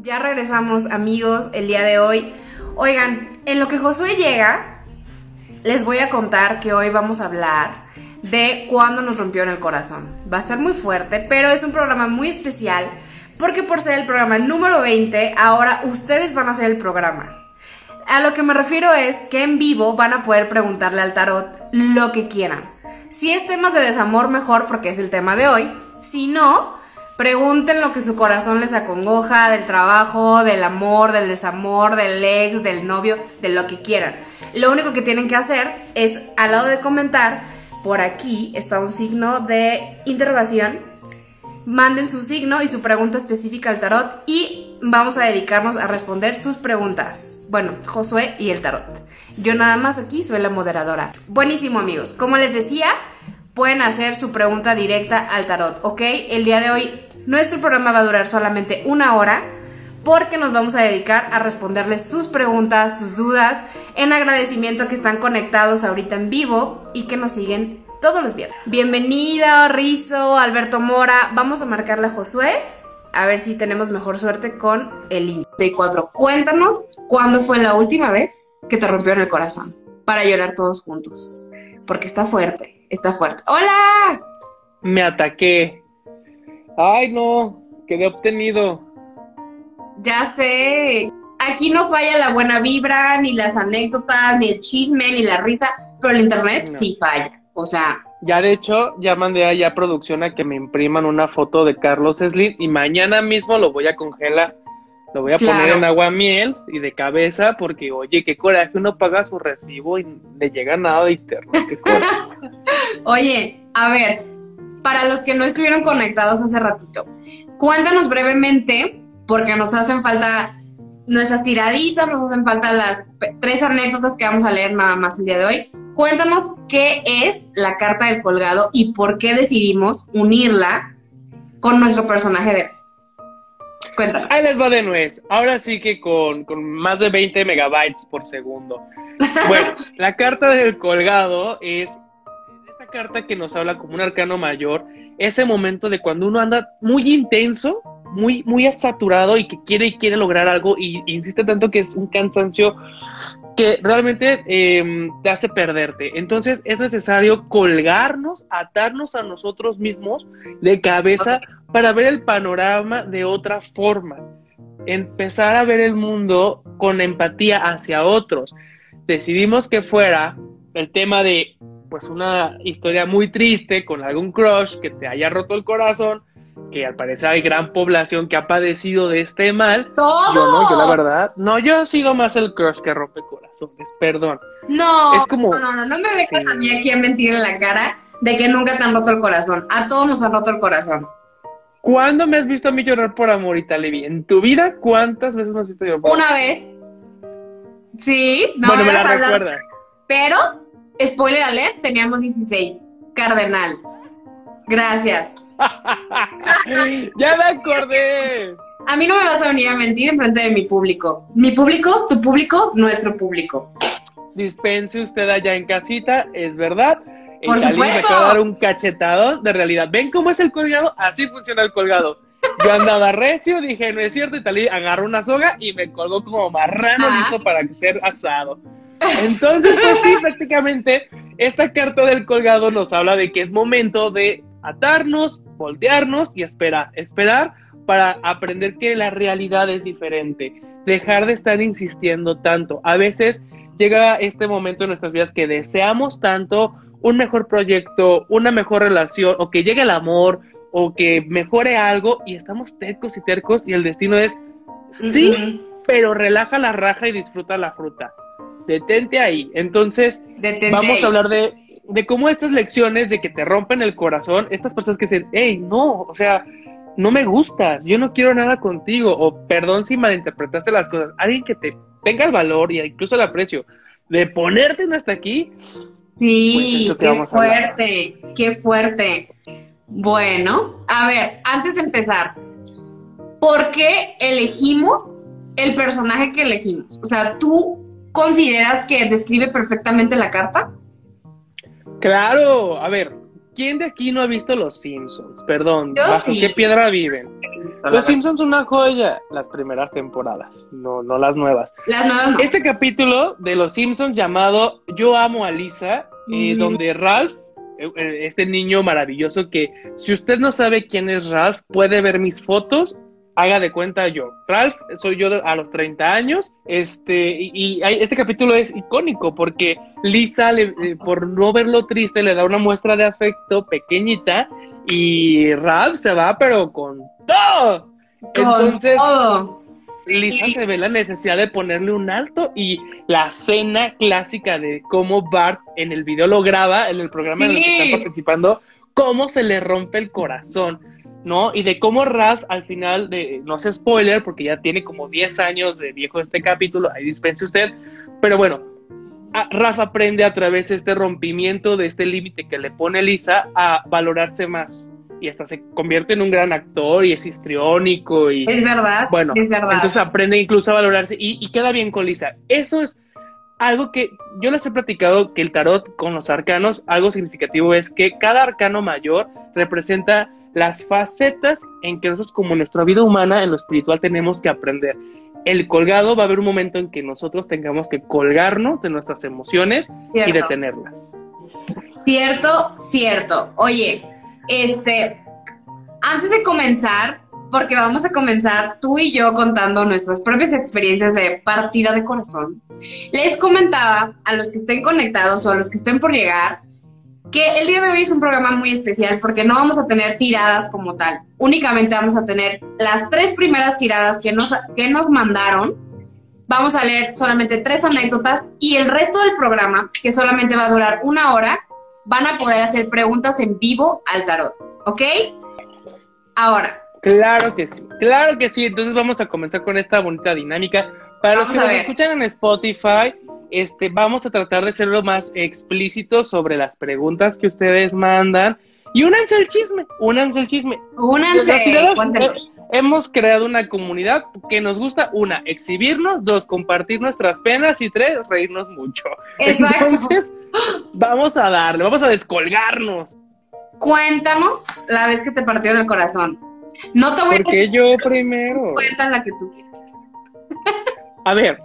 Ya regresamos amigos el día de hoy. Oigan, en lo que Josué llega, les voy a contar que hoy vamos a hablar de cuándo nos rompió en el corazón. Va a estar muy fuerte, pero es un programa muy especial porque por ser el programa número 20, ahora ustedes van a ser el programa. A lo que me refiero es que en vivo van a poder preguntarle al tarot lo que quieran. Si es temas de desamor, mejor porque es el tema de hoy. Si no, pregunten lo que su corazón les acongoja, del trabajo, del amor, del desamor, del ex, del novio, de lo que quieran. Lo único que tienen que hacer es, al lado de comentar, por aquí está un signo de interrogación. Manden su signo y su pregunta específica al tarot y vamos a dedicarnos a responder sus preguntas. Bueno, Josué y el tarot. Yo nada más aquí soy la moderadora. Buenísimo amigos. Como les decía, pueden hacer su pregunta directa al tarot, ¿ok? El día de hoy nuestro programa va a durar solamente una hora porque nos vamos a dedicar a responderles sus preguntas, sus dudas, en agradecimiento que están conectados ahorita en vivo y que nos siguen todos los viernes. Bienvenido, Rizo, Alberto Mora. Vamos a marcarle a Josué a ver si tenemos mejor suerte con el de 4. Cuéntanos cuándo fue la última vez que te rompió en el corazón para llorar todos juntos. Porque está fuerte, está fuerte. ¡Hola! Me ataqué. Ay, no, quedé obtenido. Ya sé. Aquí no falla la buena vibra, ni las anécdotas, ni el chisme, ni la risa, pero el internet sí falla. O sea. Ya de hecho, ya mandé allá a producción a que me impriman una foto de Carlos Slim y mañana mismo lo voy a congelar. Lo voy a poner en agua miel y de cabeza porque, oye, qué coraje, uno paga su recibo y le llega nada de internet. oye, a ver, para los que no estuvieron conectados hace ratito, cuéntanos brevemente, porque nos hacen falta nuestras tiraditas, nos hacen falta las tres anécdotas que vamos a leer nada más el día de hoy. Cuéntanos qué es la carta del colgado y por qué decidimos unirla con nuestro personaje de Cuéntanos. Ahí les va de nuez. Ahora sí que con, con más de 20 megabytes por segundo. Bueno, la carta del colgado es carta que nos habla como un arcano mayor, ese momento de cuando uno anda muy intenso, muy, muy saturado y que quiere y quiere lograr algo y, insiste tanto que es un cansancio que realmente em, te hace perderte. Entonces es necesario colgarnos, atarnos a nosotros mismos de cabeza para ver el panorama de otra forma. Empezar a ver el mundo con empatía hacia otros. Decidimos que fuera el tema de pues una historia muy triste con algún crush que te haya roto el corazón, que al parecer hay gran población que ha padecido de este mal. ¡Todo! Yo no, yo la verdad, no, yo sigo más el crush que rompe corazones, perdón. No, es como, no, no, no me dejes a mí aquí a mentir en la cara de que nunca te han roto el corazón. A todos nos han roto el corazón. ¿Cuándo me has visto a mí llorar por amor, Italevi? ¿En tu vida cuántas veces me has visto llorar por amor? Una vez. Sí, no bueno, me la recuerdas. Pero, spoiler alert, teníamos 16. Cardenal. Gracias. ya me acordé. A mí no me vas a venir a mentir en frente de mi público. Mi público, tu público, nuestro público. Dispense usted allá en casita, es verdad. Por supuesto. me acaba de dar un cachetado de realidad. ¿Ven cómo es el colgado? Así funciona el colgado. Yo andaba recio, dije, no es cierto, y Talí agarró una soga y me colgó como marrano ah. listo para ser asado. Entonces, pues sí, prácticamente, esta carta del colgado nos habla de que es momento de atarnos, voltearnos y esperar, esperar para aprender que la realidad es diferente, dejar de estar insistiendo tanto. A veces llega este momento en nuestras vidas que deseamos tanto un mejor proyecto, una mejor relación, o que llegue el amor, o que mejore algo, y estamos tercos y tercos, y el destino es sí, pero relaja la raja y disfruta la fruta. Detente ahí. Entonces, vamos a hablar de de cómo estas lecciones de que te rompen el corazón, estas personas que dicen, hey, no, o sea, no me gustas, yo no quiero nada contigo, o perdón si malinterpretaste las cosas, alguien que te tenga el valor y incluso el aprecio de ponerte hasta aquí. Sí, pues qué fuerte, qué fuerte. Bueno, a ver, antes de empezar, ¿por qué elegimos el personaje que elegimos? O sea, ¿tú consideras que describe perfectamente la carta? Claro, a ver, ¿quién de aquí no ha visto Los Simpsons? Perdón, Yo ¿bajo sí. qué piedra viven? Los Simpsons son una joya, las primeras temporadas, no, no las nuevas. Las nuevas no. Este capítulo de Los Simpsons llamado Yo amo a Lisa, eh, Mm. donde Ralph, eh, eh, este niño maravilloso que si usted no sabe quién es Ralph, puede ver mis fotos, haga de cuenta yo. Ralph soy yo a los 30 años, este, y, este capítulo es icónico porque Lisa, le- eh, por no verlo triste, le da una muestra de afecto pequeñita y Ralph se va pero con todo. Con Entonces, todo. Lisa Sí. se ve la necesidad de ponerle un alto y la escena clásica de cómo Bart en el video lo graba, en el programa en el que están participando, cómo se le rompe el corazón, ¿no? Y de cómo Ralph al final, de, no sé spoiler, porque ya tiene como 10 años de viejo este capítulo, ahí dispense usted, pero bueno, Ralph aprende a través de este rompimiento, de este límite que le pone Lisa, a valorarse más. Y hasta se convierte en un gran actor y es histriónico y... Es verdad. Bueno, es verdad. entonces aprende incluso a valorarse y, y queda bien con Lisa. Eso es algo que yo les he platicado que el tarot con los arcanos, algo significativo es que cada arcano mayor representa las facetas en que nosotros como nuestra vida humana, en lo espiritual, tenemos que aprender. El colgado va a haber un momento en que nosotros tengamos que colgarnos de nuestras emociones y detenerlas. Cierto, cierto. Oye, este, antes de comenzar, porque vamos a comenzar tú y yo contando nuestras propias experiencias de partida de corazón, les comentaba a los que estén conectados o a los que estén por llegar que el día de hoy es un programa muy especial porque no vamos a tener tiradas como tal. Únicamente vamos a tener las tres primeras tiradas que nos, que nos mandaron. Vamos a leer solamente tres anécdotas y el resto del programa, que solamente va a durar una hora, van a poder hacer preguntas en vivo al tarot, ¿ok? Ahora, Claro que sí, claro que sí. Entonces vamos a comenzar con esta bonita dinámica. Para Vamos los que nos escuchan en Spotify, este, vamos a tratar de ser lo más explícito sobre las preguntas que ustedes mandan. Y únanse al chisme, únanse al chisme. Únanse, eh, hemos creado una comunidad que nos gusta, una, exhibirnos, dos, compartir nuestras penas y tres, reírnos mucho. Exacto. Entonces, vamos a darle, vamos a descolgarnos. Cuéntanos la vez que te partieron el corazón. No te voy a decir Porque yo primero. cuenta la que tú quieras. A ver,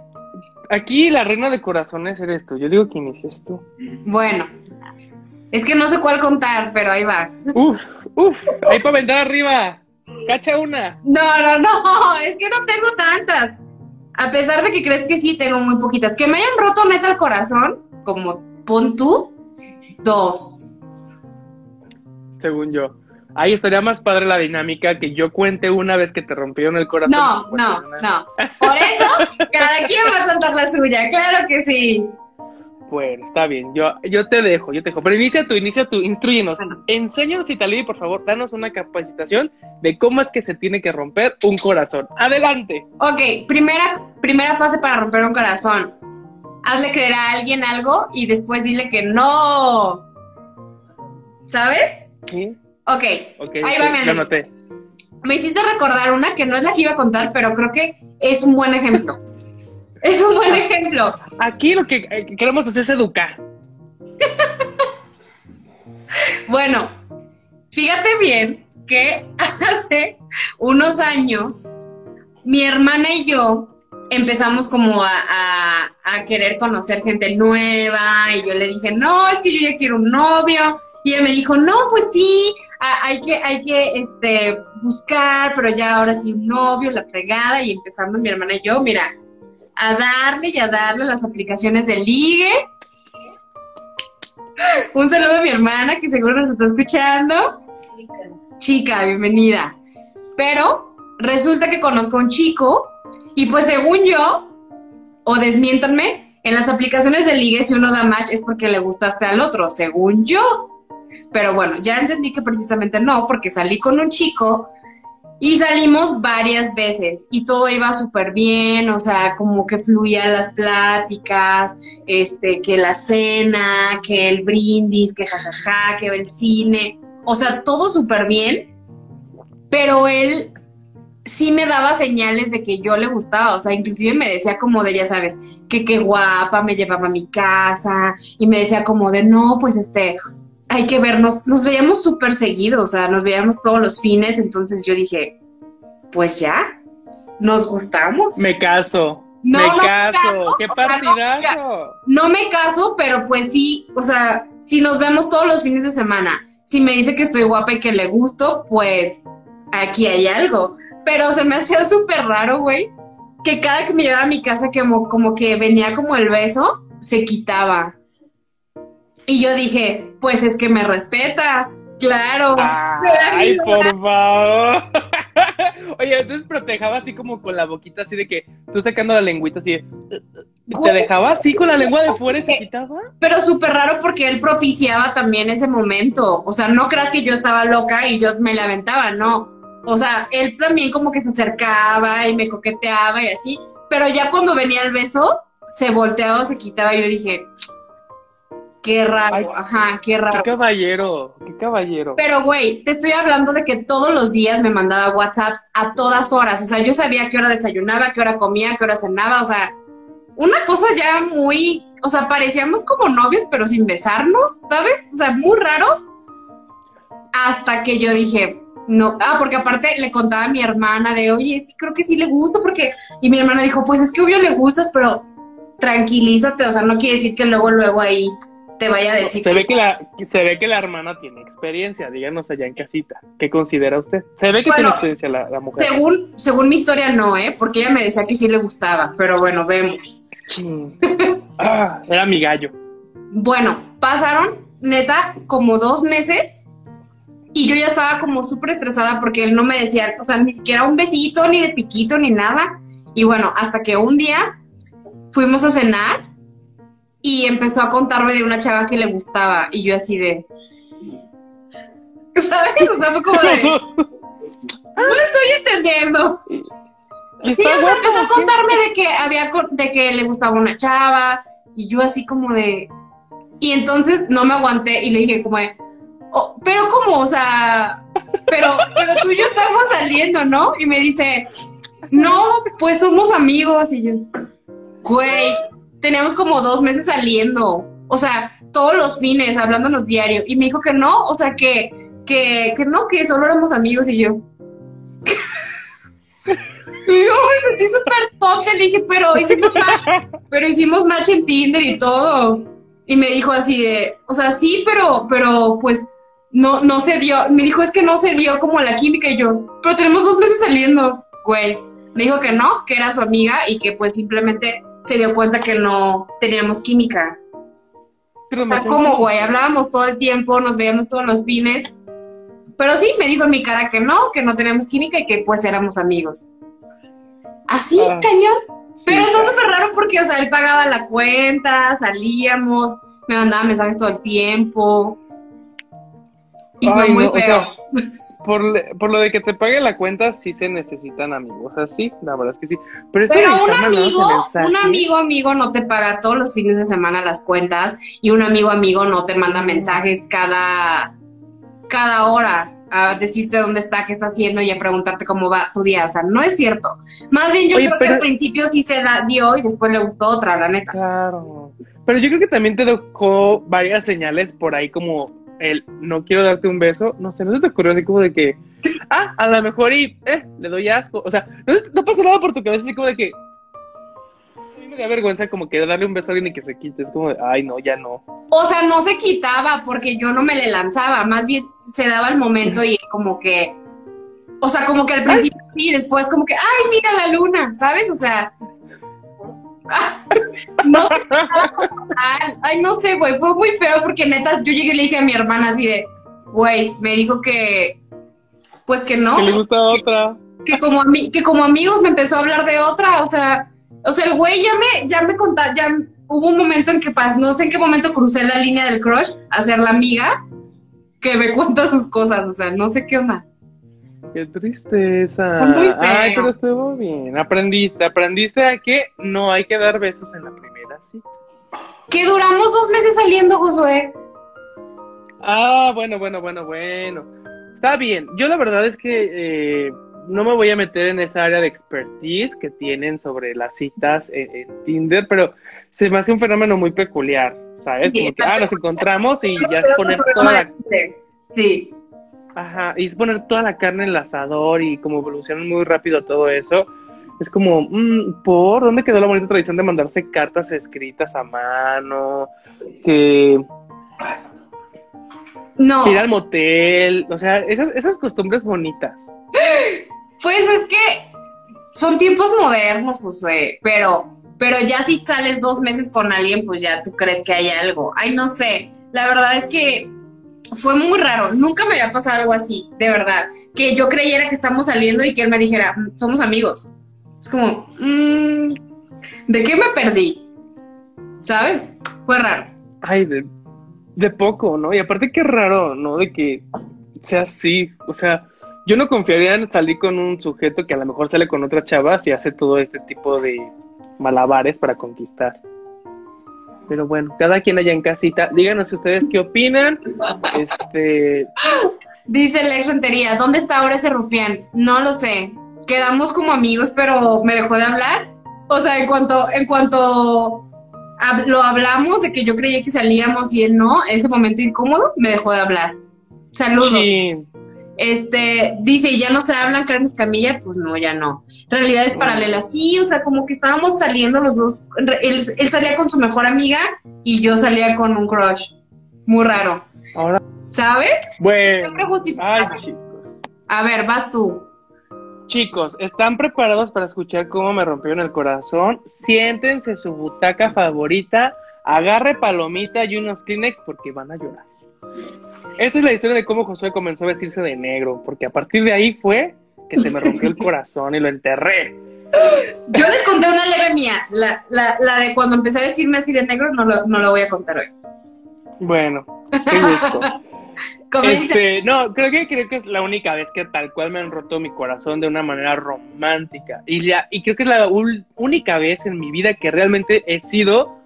aquí la reina de corazones eres tú. Yo digo que inicies tú. Bueno, es que no sé cuál contar, pero ahí va. Uf, uf, ahí para vender arriba. Cacha una. No, no, no, es que no tengo tantas. A pesar de que crees que sí, tengo muy poquitas. Que me hayan roto neta el corazón, como pon tú, dos. Según yo. Ahí estaría más padre la dinámica que yo cuente una vez que te rompieron el corazón. No, no, no. Por eso, cada quien va a contar la suya, claro que sí. Bueno, está bien. Yo, yo te dejo, yo te dejo. Pero inicia tú, inicia tú, instruyenos. Bueno. Enséñanos, Italí, por favor, danos una capacitación de cómo es que se tiene que romper un corazón. Adelante. Ok, primera, primera fase para romper un corazón. Hazle creer a alguien algo y después dile que no. ¿Sabes? ¿Sí? Ok, Ok, Ahí va mi anoté. me hiciste recordar una que no es la que iba a contar, pero creo que es un buen ejemplo. Es un buen ejemplo. Aquí lo que eh, queremos hacer es educar. Bueno, fíjate bien que hace unos años mi hermana y yo empezamos como a, a- a querer conocer gente nueva y yo le dije, no, es que yo ya quiero un novio y ella me dijo, no, pues sí, hay que, hay que este, buscar, pero ya ahora sí un novio, la fregada y empezamos mi hermana y yo, mira, a darle y a darle las aplicaciones de ligue. Un saludo a mi hermana que seguro nos está escuchando. Chica, bienvenida. Pero resulta que conozco a un chico y pues según yo, o desmiéntanme, en las aplicaciones de ligue si uno da match es porque le gustaste al otro, según yo. Pero bueno, ya entendí que precisamente no, porque salí con un chico y salimos varias veces y todo iba súper bien, o sea, como que fluían las pláticas, este, que la cena, que el brindis, que jajaja, que el cine, o sea, todo súper bien, pero él sí me daba señales de que yo le gustaba, o sea, inclusive me decía como de, ya sabes, que qué guapa, me llevaba a mi casa y me decía como de, no, pues este, hay que vernos, nos veíamos súper seguido, o sea, nos veíamos todos los fines, entonces yo dije, pues ya, nos gustamos. Me caso. No, me caso, qué partidazo. No, me caso, pero pues sí, o sea, si nos vemos todos los fines de semana, si me dice que estoy guapa y que le gusto, pues aquí hay algo. Pero se me hacía súper raro, güey, que cada que me llevaba a mi casa, como, como que venía como el beso, se quitaba. Y yo dije, pues es que me respeta, claro. Ay, por favor. Oye, entonces protejaba así como con la boquita así de que tú sacando la lengüita así de... ¿Te dejaba así con la lengua de fuera y se quitaba? Pero súper raro porque él propiciaba también ese momento. O sea, no creas que yo estaba loca y yo me la aventaba, no. O sea, él también como que se acercaba y me coqueteaba y así. Pero ya cuando venía el beso, se volteaba o se quitaba y yo dije, Qué raro, ajá, qué raro. Qué caballero, qué caballero. Pero, güey, te estoy hablando de que todos los días me mandaba WhatsApps a todas horas. O sea, yo sabía qué hora desayunaba, qué hora comía, qué hora cenaba. O sea, una cosa ya muy. O sea, parecíamos como novios, pero sin besarnos, ¿sabes? O sea, muy raro. Hasta que yo dije, no, ah, porque aparte le contaba a mi hermana de, oye, es que creo que sí le gusta, porque. Y mi hermana dijo, pues es que obvio le gustas, pero tranquilízate, o sea, no quiere decir que luego, luego ahí te vaya a decir. Se ve que la, se ve que la hermana tiene experiencia, díganos allá en casita. ¿Qué considera usted? Se ve que tiene experiencia la, mujer. Según, según mi historia, no, ¿eh? Porque ella me decía que sí le gustaba, pero bueno, vemos. ah, era mi gallo. Bueno, pasaron, neta, como dos meses y yo ya estaba como súper estresada porque él no me decía, o sea, ni siquiera un besito, ni de piquito, ni nada. Y bueno, hasta que un día fuimos a cenar y empezó a contarme de una chava que le gustaba y yo así de... ¿Sabes? O sea, fue como de... No lo estoy entendiendo. Sí, o sea, empezó a contarme de que había de que le gustaba una chava y yo así como de y entonces no me aguanté y le dije como de oh, pero cómo, o sea, pero pero tú y yo estamos saliendo, ¿no? Y me dice, "No, pues somos amigos." Y yo, "Güey, teníamos como dos meses saliendo, o sea, todos los fines, hablándonos diario, y me dijo que no, o sea, que, que, que no, que solo éramos amigos, y yo... y yo me sentí súper tonta, le dije, pero hicimos, match, pero hicimos match en Tinder y todo. Y me dijo así de, o sea, sí, pero, pero pues no, no se dio. Me dijo, es que no se dio como la química y yo, pero tenemos dos meses saliendo, güey. Me dijo que no, que era su amiga y que pues simplemente se dio cuenta que no teníamos química. Pero como, güey, hablábamos todo el tiempo, nos veíamos todos los fines. Pero sí, me dijo en mi cara que no, que no teníamos química y que pues éramos amigos. Así, ah. cañón. Pero está súper raro porque, o sea, él pagaba la cuenta, salíamos, me mandaba mensajes todo el tiempo. Y fue muy feo por, por, lo de que te pague la cuenta, sí se necesitan amigos, así, la verdad es que sí. Pero, un amigo, un amigo amigo no te paga todos los fines de semana las cuentas y un amigo amigo no te manda mensajes cada, cada hora a decirte dónde está, qué está haciendo y a preguntarte cómo va tu día. O sea, no es cierto. Más bien yo creo que al principio sí se da, dio y después le gustó otra, la neta. Claro. Pero yo creo que también te dejó varias señales por ahí como el no quiero darte un beso, no sé, no se te ocurrió así como de que, ah, a lo mejor y, eh, le doy asco, o sea, no, pasa nada por tu cabeza así como de que, a mí me da vergüenza como que darle un beso a alguien y que se quite, es como de, ay, no, ya no. O sea, no se quitaba porque yo no me le lanzaba, más bien se daba el momento y como que, o sea, como que al principio y después como que, ay, mira la luna, ¿sabes? O sea, no sé, ay, no sé, güey, fue muy feo porque neta, yo llegué y le dije a mi hermana así de, güey, me dijo que, pues que no. Que le gusta otra. Que como, que como amigos me empezó a hablar de otra, o sea, o sea, el güey ya me, ya me contaba, ya hubo un momento en que, no sé en qué momento crucé la línea del crush a ser la amiga que me cuenta sus cosas, o sea, no sé qué onda. Qué tristeza. Ay, pero estuvo bien. Aprendiste, aprendiste a que no hay que dar besos en la primera cita. Que duramos dos meses saliendo, Josué. Ah, bueno, bueno, bueno, bueno. Está bien. Yo la verdad es que eh, no me voy a meter en esa área de expertise que tienen sobre las citas en, Tinder, pero se me hace un fenómeno muy peculiar. ¿sabes? Como que, ah, nos encontramos y ya es poner toda la... Sí. Ajá, y es poner toda la carne en el asador y como evoluciona muy rápido todo eso. Es como, mm, ¿por dónde quedó la bonita tradición de mandarse cartas escritas a mano? Que no. Ir al motel, o sea, esas, esas costumbres bonitas. Pues es que son tiempos modernos, Josué, pero, pero ya si sales dos meses con alguien, pues ya tú crees que hay algo. Ay, no sé. La verdad es que fue muy raro. Nunca me había pasado algo así, de verdad. Que yo creyera que estamos saliendo y que él me dijera, mm, somos amigos. Es como, mmm, ¿de qué me perdí? ¿Sabes? Fue raro. Ay, de, de poco, ¿no? Y aparte qué raro, ¿no? De que sea así, o sea, yo no confiaría en salir con un sujeto que a lo mejor sale con otra chava si hace todo este tipo de malabares para conquistar. Pero bueno, cada quien allá en casita, díganos ustedes qué opinan. Este dice Lex Rentería, ¿dónde está ahora ese rufián? No lo sé. Quedamos como amigos, pero me dejó de hablar. O sea, en cuanto en cuanto lo hablamos de que yo creía que salíamos y él no, ese momento incómodo me dejó de hablar. Saludos. Este, dice, ya no se hablan Carmen Camilla, pues no, ya no. Realidades paralelas, sí, o sea, como que estábamos saliendo los dos. Él, salía con su mejor amiga y yo salía con un crush. Muy raro. Ahora. ¿Sabes? Bueno. A ver, vas tú. Chicos, ¿están preparados para escuchar cómo me rompió en el corazón? Siéntense su butaca favorita, agarre palomita y unos Kleenex porque van a llorar. Esta es la historia de cómo Josué comenzó a vestirse de negro, porque a partir de ahí fue que se me rompió el corazón y lo enterré. Yo les conté una leve mía, la, de cuando empecé a vestirme así de negro, no lo, no lo voy a contar hoy. Bueno, qué gusto. Este, no, creo que creo que es la única vez que tal cual me han roto mi corazón de una manera romántica. Y creo que es la única vez en mi vida que realmente he sido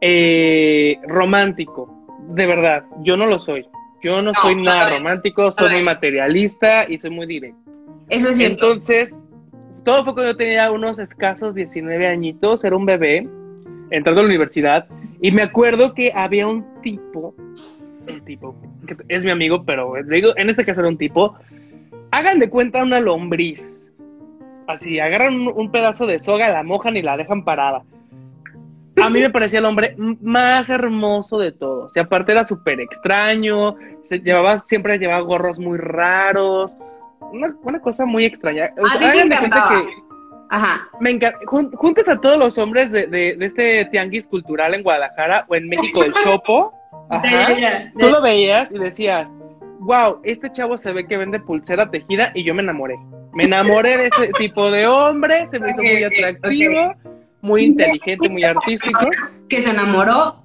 eh, romántico. De verdad, yo no lo soy. Yo no, soy nada romántico, soy muy materialista y soy muy directo. Eso es cierto. Entonces, todo fue cuando yo tenía unos escasos 19 añitos, era un bebé, entrando a la universidad, y me acuerdo que había un tipo un tipo, que es mi amigo, pero digo, en este caso era un tipo, hagan de cuenta una lombriz. Así, agarran un, pedazo de soga, la mojan y la dejan parada. A mí me parecía el hombre más hermoso de todos. Y aparte era súper extraño, se llevaba, siempre llevaba gorros muy raros. Una, cosa muy extraña. que Ajá. Me encanta. Juntas a todos los hombres de, de, de, este tianguis cultural en Guadalajara o en México, el Chopo. Tú lo veías y decías, wow, este chavo se ve que vende pulsera tejida y yo me enamoré. Me enamoré de ese tipo de hombre, se me hizo muy atractivo, muy inteligente, muy artístico. Que se enamoró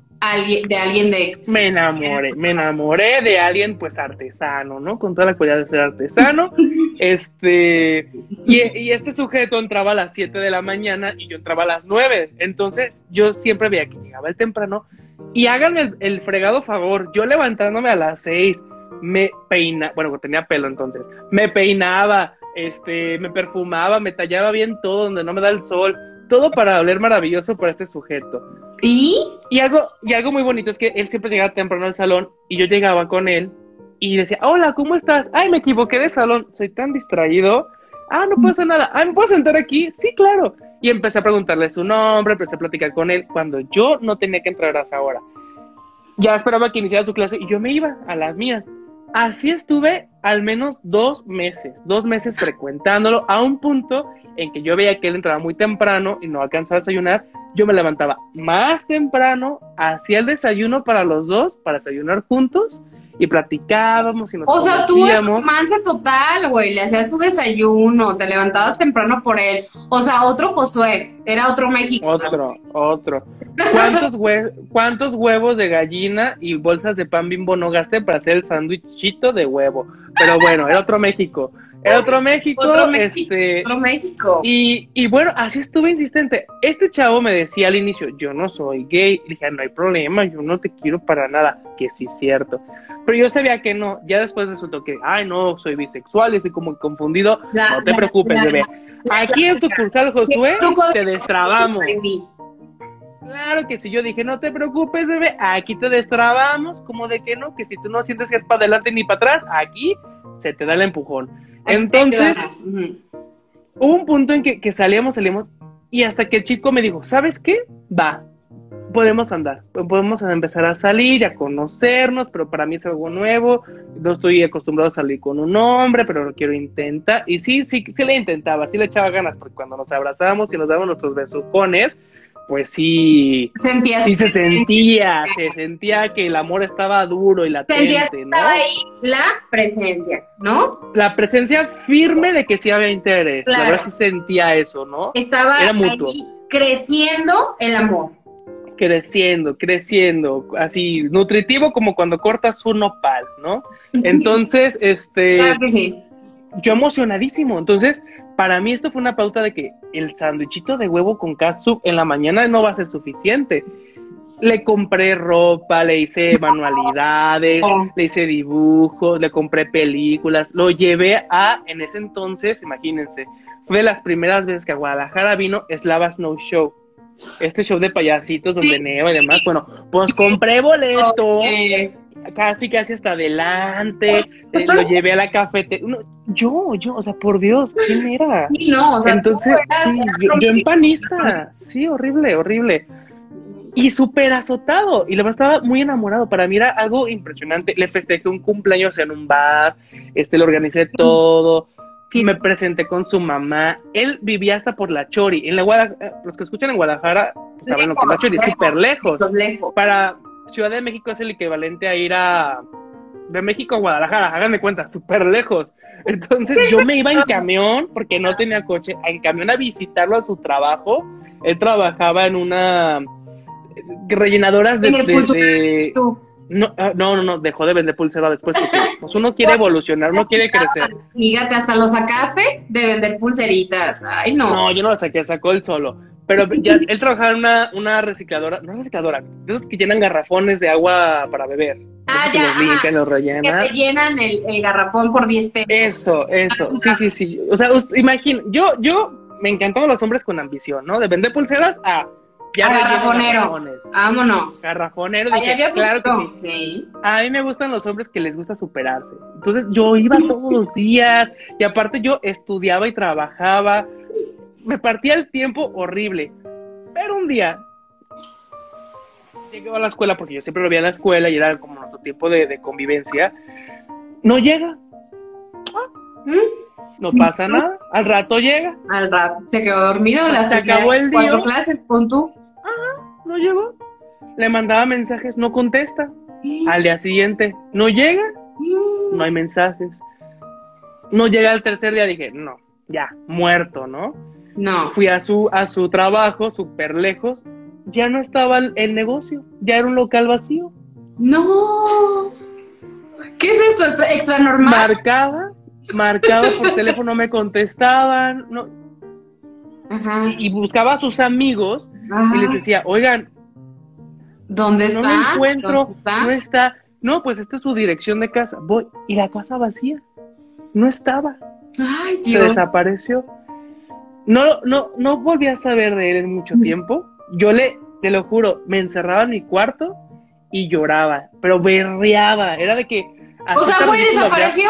de alguien de... Me enamoré, me enamoré de alguien pues artesano, ¿no? Con toda la cualidad de ser artesano. este, y, y, este sujeto entraba a las 7 de la mañana y yo entraba a las 9. Entonces yo siempre veía que llegaba el temprano y háganme el, fregado favor, yo levantándome a las seis, me peina, bueno, tenía pelo entonces, me peinaba, este, me perfumaba, me tallaba bien todo donde no me da el sol, todo para oler maravilloso para este sujeto. ¿Y? Y algo, y algo muy bonito es que él siempre llegaba temprano al salón y yo llegaba con él y decía, hola, ¿cómo estás? Ay, me equivoqué de salón, soy tan distraído. Ah, no pasa nada. Ah, ¿me puedo sentar aquí? Sí, claro. Y empecé a preguntarle su nombre, empecé a platicar con él cuando yo no tenía que entrar a esa hora. Ya esperaba que iniciara su clase y yo me iba a la mía. Así estuve al menos dos meses, dos meses frecuentándolo a un punto en que yo veía que él entraba muy temprano y no alcanzaba a desayunar. Yo me levantaba más temprano, hacía el desayuno para los dos, para desayunar juntos y platicábamos y nos O sea, tú mansa total, güey, le hacías su desayuno, te levantabas temprano por él. O sea, otro Josué, era otro México. Otro, otro. ¿Cuántos, ¿Cuántos huevos de gallina y bolsas de pan bimbo no gasté para hacer el sándwichito de huevo? Pero bueno, era otro México. Era otro México, este, otro México. Y, y bueno, así estuve insistente. Este chavo me decía al inicio, yo no soy gay. Le dije, no hay problema, yo no te quiero para nada. Que sí es cierto. Pero yo sabía que no. Ya después resultó que, ay, no, soy bisexual, estoy como confundido. no te preocupes, bebé. Aquí en sucursal Josué te destrabamos. Claro que sí, yo dije, no te preocupes, bebé, aquí te destrabamos, como de que no, que si tú no sientes que es para adelante ni para atrás, aquí se te da el empujón. Entonces, hubo un punto en que, que salíamos, salíamos, y hasta que el chico me dijo, ¿sabes qué? Va, podemos andar, podemos empezar a salir, a conocernos, pero para mí es algo nuevo, no estoy acostumbrado a salir con un hombre, pero lo quiero intentar. Y sí, sí, sí le intentaba, sí le echaba ganas, porque cuando nos abrazábamos y nos dábamos nuestros besucones, pues sí, sí se sentía, se sentía que el amor estaba duro y latente, ¿no? Estaba ahí la presencia, ¿no? La presencia firme de que sí había interés, la verdad sí sentía eso, ¿no? Estaba ahí creciendo el amor creciendo, creciendo, así nutritivo como cuando cortas un nopal, ¿no? Entonces, este, yo emocionadísimo. Entonces, para mí esto fue una pauta de que el sándwichito de huevo con katsu en la mañana no va a ser suficiente. Le compré ropa, le hice manualidades, oh. le hice dibujos, le compré películas, lo llevé a, en ese entonces, imagínense, fue de las primeras veces que a Guadalajara vino Slava Snow Show este show de payasitos donde neva y demás. Bueno, pues compré boleto, casi casi hasta adelante, eh, lo llevé a la cafetería. yo, yo, o sea, por Dios, ¿quién era? no, o sea, entonces, sí, yo, en panista, sí, horrible, horrible. Y súper azotado, y le estaba muy enamorado. Para mí era algo impresionante. Le festejé un cumpleaños en un bar, este, le organicé todo me presenté con su mamá. Él vivía hasta por la Chori. En la Guadalajara, eh, los que escuchan en Guadalajara pues, saben lo que es la Chori, es súper lejos. Para Ciudad de México es el equivalente a ir a de México a Guadalajara, háganme cuenta, súper lejos. Entonces yo me iba en camión, porque no tenía coche, en camión a visitarlo a su trabajo. Él trabajaba en una rellenadoras de, de, no, no, no, dejó de vender pulsera después porque pues, uno quiere evolucionar, uno quiere crecer. Fíjate, hasta lo sacaste de vender pulseritas. Ay, no. No, yo no lo saqué, sacó él solo. Pero ya, él trabajaba en una, una recicladora, no recicladora, de esos que llenan garrafones de agua para beber. Ah, ya. Que los rellenan. Que te llenan el, garrafón por 10 pesos. Eso, eso. Sí, sí, sí. O sea, imagino, yo, yo me encantaban los hombres con ambición, ¿no? De vender pulseras a ya garrafonero. Vámonos. Garrafonero. claro que sí. A mí me gustan los hombres que les gusta superarse. Entonces yo iba todos los días y aparte yo estudiaba y trabajaba. Me partía el tiempo horrible. Pero un día llegué a la escuela porque yo siempre lo veía en la escuela y era como nuestro tiempo de, convivencia. No llega. ¿Mm? No pasa nada. Al rato llega. Al rato. Se quedó dormido. Se acabó el día. Cuatro clases, pon tú no llegó. Le mandaba mensajes, no contesta. Al día siguiente, no llega, no hay mensajes. No llega al tercer día, dije, no, ya, muerto, ¿no? No. Fui a su, a su trabajo, súper lejos, ya no estaba el, negocio, ya era un local vacío. No. ¿Qué es esto? ¿Extra normal? Marcaba, marcaba por teléfono, no me contestaban, no. Y, buscaba a sus amigos y les decía, oigan, ¿dónde está? No encuentro, no está. No, pues esta es su dirección de casa. Voy, y la casa vacía. No estaba. Ay, Se desapareció. No, no, no volví a saber de él en mucho tiempo. Yo le, te lo juro, me encerraba en mi cuarto y lloraba, pero berreaba. Era de que. O sea, ¿fue desapareció?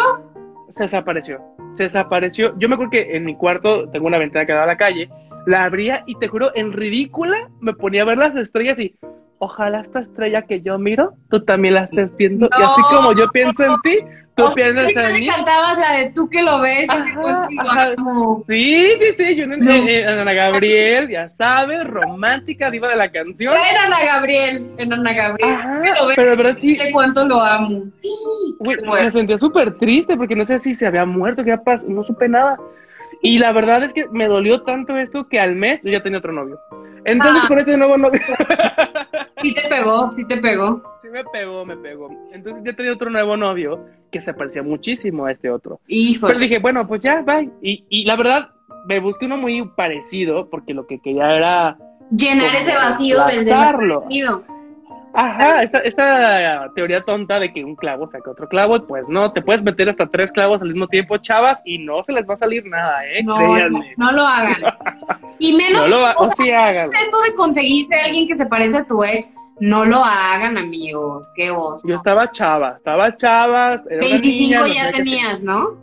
Se desapareció. Se desapareció. Yo me acuerdo que en mi cuarto tengo una ventana que da a la calle la abría y te juro, en ridícula me ponía a ver las estrellas y ojalá esta estrella que yo miro, tú también la estés viendo. y así como yo pienso en ti, tú piensas en mí. cantabas la de tú que lo ves. Sí, sí, sí, yo en, Ana Gabriel, ya sabes, romántica, diva de la canción. En Ana Gabriel, en Ana Gabriel. pero de verdad sí. cuánto lo amo. me sentía súper triste porque no sé si se había muerto, qué pasado, no supe nada. Y la verdad es que me dolió tanto esto que al mes yo ya tenía otro novio. Entonces, con este nuevo novio. sí te pegó, sí te pegó. Sí me pegó, me pegó. Entonces ya tenía otro nuevo novio que se parecía muchísimo a este otro. Híjole. Pero dije, bueno, pues ya, bye. Y, y la verdad, me busqué uno muy parecido porque lo que quería era. Llenar ese vacío del desaparecido. Ajá, esta, esta teoría tonta de que un clavo saca otro clavo, pues no, te puedes meter hasta tres clavos al mismo tiempo, chavas, y no se les va a salir nada, ¿eh? No, no, no, lo hagan. Y menos no lo o sí hagan. esto de conseguirse a alguien que se parece a tu ex, no lo hagan, amigos, qué oso. Yo estaba chava, estaba chava. Era 25 ya tenías, ¿no?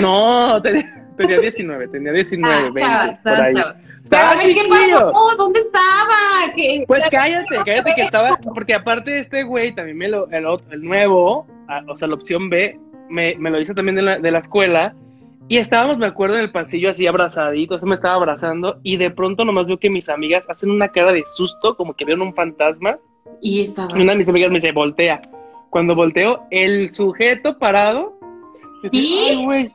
No, tenía, tenía 19, tenía 19, ah, 20, chava, por ahí. Chava. Pero a ver, ¿qué pasó? ¿Dónde estaba? ¿Qué? Pues cállate, cállate que estaba, porque aparte de este güey, también me lo, el, el nuevo, ah, o sea, la opción B, me, me lo hizo también de la, de la escuela, y estábamos, me acuerdo, en el pasillo así abrazaditos, se me estaba abrazando, y de pronto nomás veo que mis amigas hacen una cara de susto, como que vieron un fantasma. Y estaba. Y una de mis amigas me dice, voltea. Cuando volteo, el sujeto parado, ¿Sí? güey.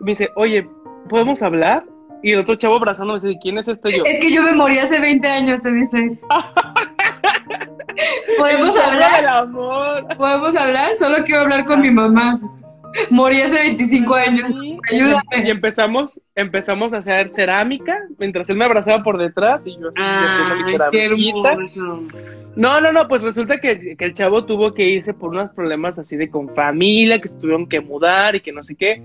Me dice, oye, ¿podemos hablar? Y el otro chavo abrazándome dice, ¿quién es este yo? Es que yo me morí hace 20 años, te dice. ¿Podemos hablar? ¿Podemos hablar? Solo quiero hablar con mi mamá. Morí hace 25 años. Ayúdame. Y empezamos, empezamos a hacer cerámica mientras él me abrazaba por detrás y yo haciendo mi ceramiquita. No, no, no, pues resulta que, el chavo tuvo que irse por unos problemas así de con familia, que se tuvieron que mudar y que no sé qué,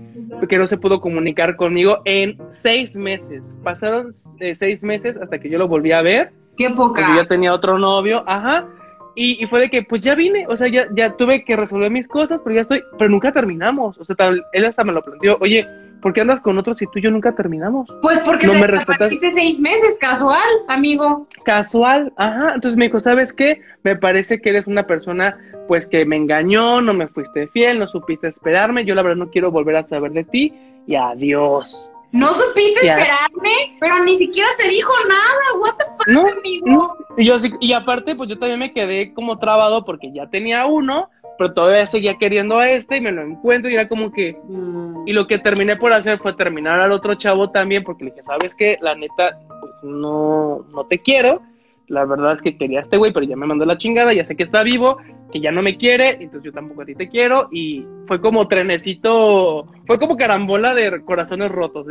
que no se pudo comunicar conmigo en seis meses. Pasaron eh, seis meses hasta que yo lo volví a ver. Qué poca. Porque ya tenía otro novio, ajá. Y, fue de que, pues ya vine, o sea, ya, ya tuve que resolver mis cosas, pero ya estoy, pero nunca terminamos. O sea, tal, él hasta me lo planteó, oye, ¿por qué andas con otros si tú y yo nunca terminamos? Pues porque no me respetas. seis meses, casual, amigo. Casual, ajá. Entonces me dijo, ¿sabes qué? Me parece que eres una persona, pues que me engañó, no me fuiste fiel, no supiste esperarme. Yo la verdad no quiero volver a saber de ti y adiós. No supiste esperarme, pero ni siquiera te dijo nada. What the fuck, no, amigo. Y yo y aparte, pues yo también me quedé como trabado porque ya tenía uno, pero todavía seguía queriendo a este y me lo encuentro y era como que. Mm. Y lo que terminé por hacer fue terminar al otro chavo también porque le dije, ¿sabes qué? La neta, pues no, no te quiero la verdad es que quería a este güey, pero ya me mandó la chingada, ya sé que está vivo, que ya no me quiere, entonces yo tampoco a ti te quiero, y fue como trenecito, fue como carambola de corazones rotos.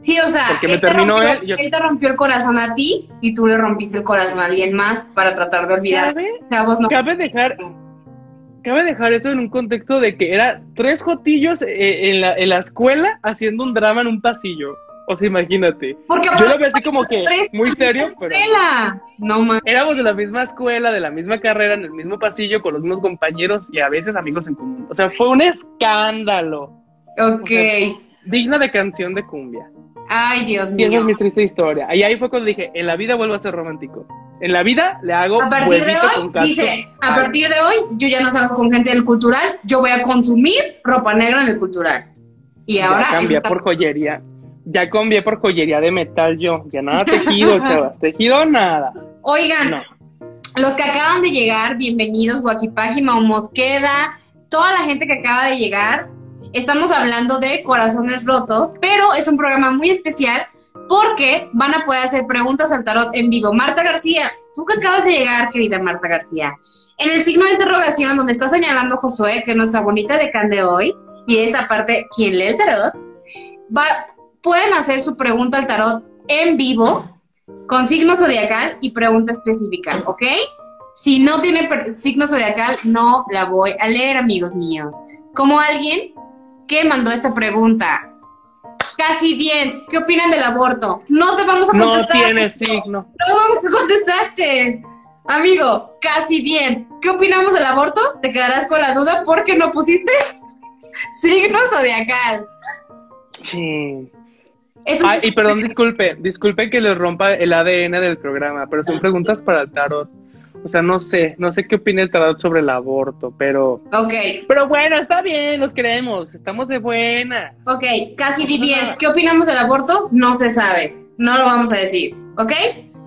Sí, o sea, Porque me terminó él, él, te rompió el corazón a ti y tú le rompiste el corazón a alguien más para tratar de olvidar. ¿Cabe, cabe dejar, cabe dejar esto en un contexto de que era tres jotillos eh, en, la, en la escuela haciendo un drama en un pasillo. O sea, imagínate. yo lo veo así como que muy serio, pero. No más. Éramos de la misma escuela, de la misma carrera, en el mismo pasillo, con los mismos compañeros y a veces amigos en común. O sea, fue un escándalo. Ok. digna de canción de cumbia. Ay, Dios mío. Y esa es mi triste historia. Y ahí fue cuando dije, en la vida vuelvo a ser romántico. En la vida le hago a partir de hoy, dice, a partir de hoy yo ya no salgo con gente del cultural, yo voy a consumir ropa negra en el cultural. Y ahora cambia por joyería ya cambié por joyería de metal yo. Ya nada tejido, chavas. Tejido nada. Oigan, los que acaban de llegar, bienvenidos, Guaquipaji, Mau Mosqueda, toda la gente que acaba de llegar. Estamos hablando de corazones rotos, pero es un programa muy especial porque van a poder hacer preguntas al tarot en vivo. Marta García, tú que acabas de llegar, querida Marta García, en el signo de interrogación donde está señalando Josué, que es nuestra bonita decán de hoy, y esa parte, ¿quién lee el tarot? Va, pueden hacer su pregunta al tarot en vivo con signo zodiacal y pregunta específica, ¿ok? Si no tiene signo zodiacal, no la voy a leer, amigos míos. Como alguien que mandó esta pregunta. Casi bien, ¿qué opinan del aborto? No te vamos a contestar. No tiene signo. No vamos a contestarte. Amigo, casi bien. ¿Qué opinamos del aborto? Te quedarás con la duda porque no pusiste signo zodiacal. Sí y perdón, disculpe, disculpe que les rompa el ADN del programa, pero son preguntas para el tarot. O sea, no sé, no sé qué opina el tarot sobre el aborto, pero... Ok. Pero bueno, está bien, los queremos, estamos de buena. Ok, casi di bien. ¿Qué opinamos del aborto? No se sabe, no lo vamos a decir, ¿ok?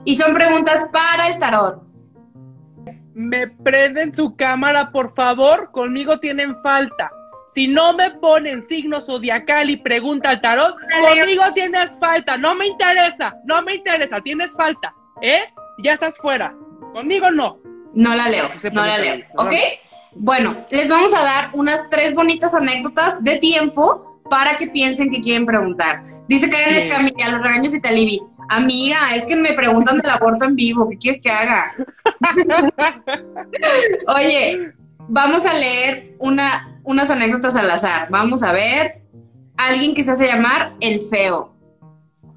Y son preguntas para el tarot. Me prenden su cámara, por favor, conmigo tienen falta. Si no me ponen signo zodiacal y pregunta al tarot, conmigo tienes falta. No me interesa, no me interesa, tienes falta. ¿Eh? Ya estás fuera. Conmigo no. No la leo, no la leo. ¿Ok? Bueno, les vamos a dar unas tres bonitas anécdotas de tiempo para que piensen que quieren preguntar. Dice Karen Escamilla, los regaños y Talibi. Amiga, es que me preguntan del aborto en vivo, ¿qué quieres que haga? Oye, vamos a leer una, unas anécdotas al azar. Vamos a ver. Alguien que se hace llamar el feo.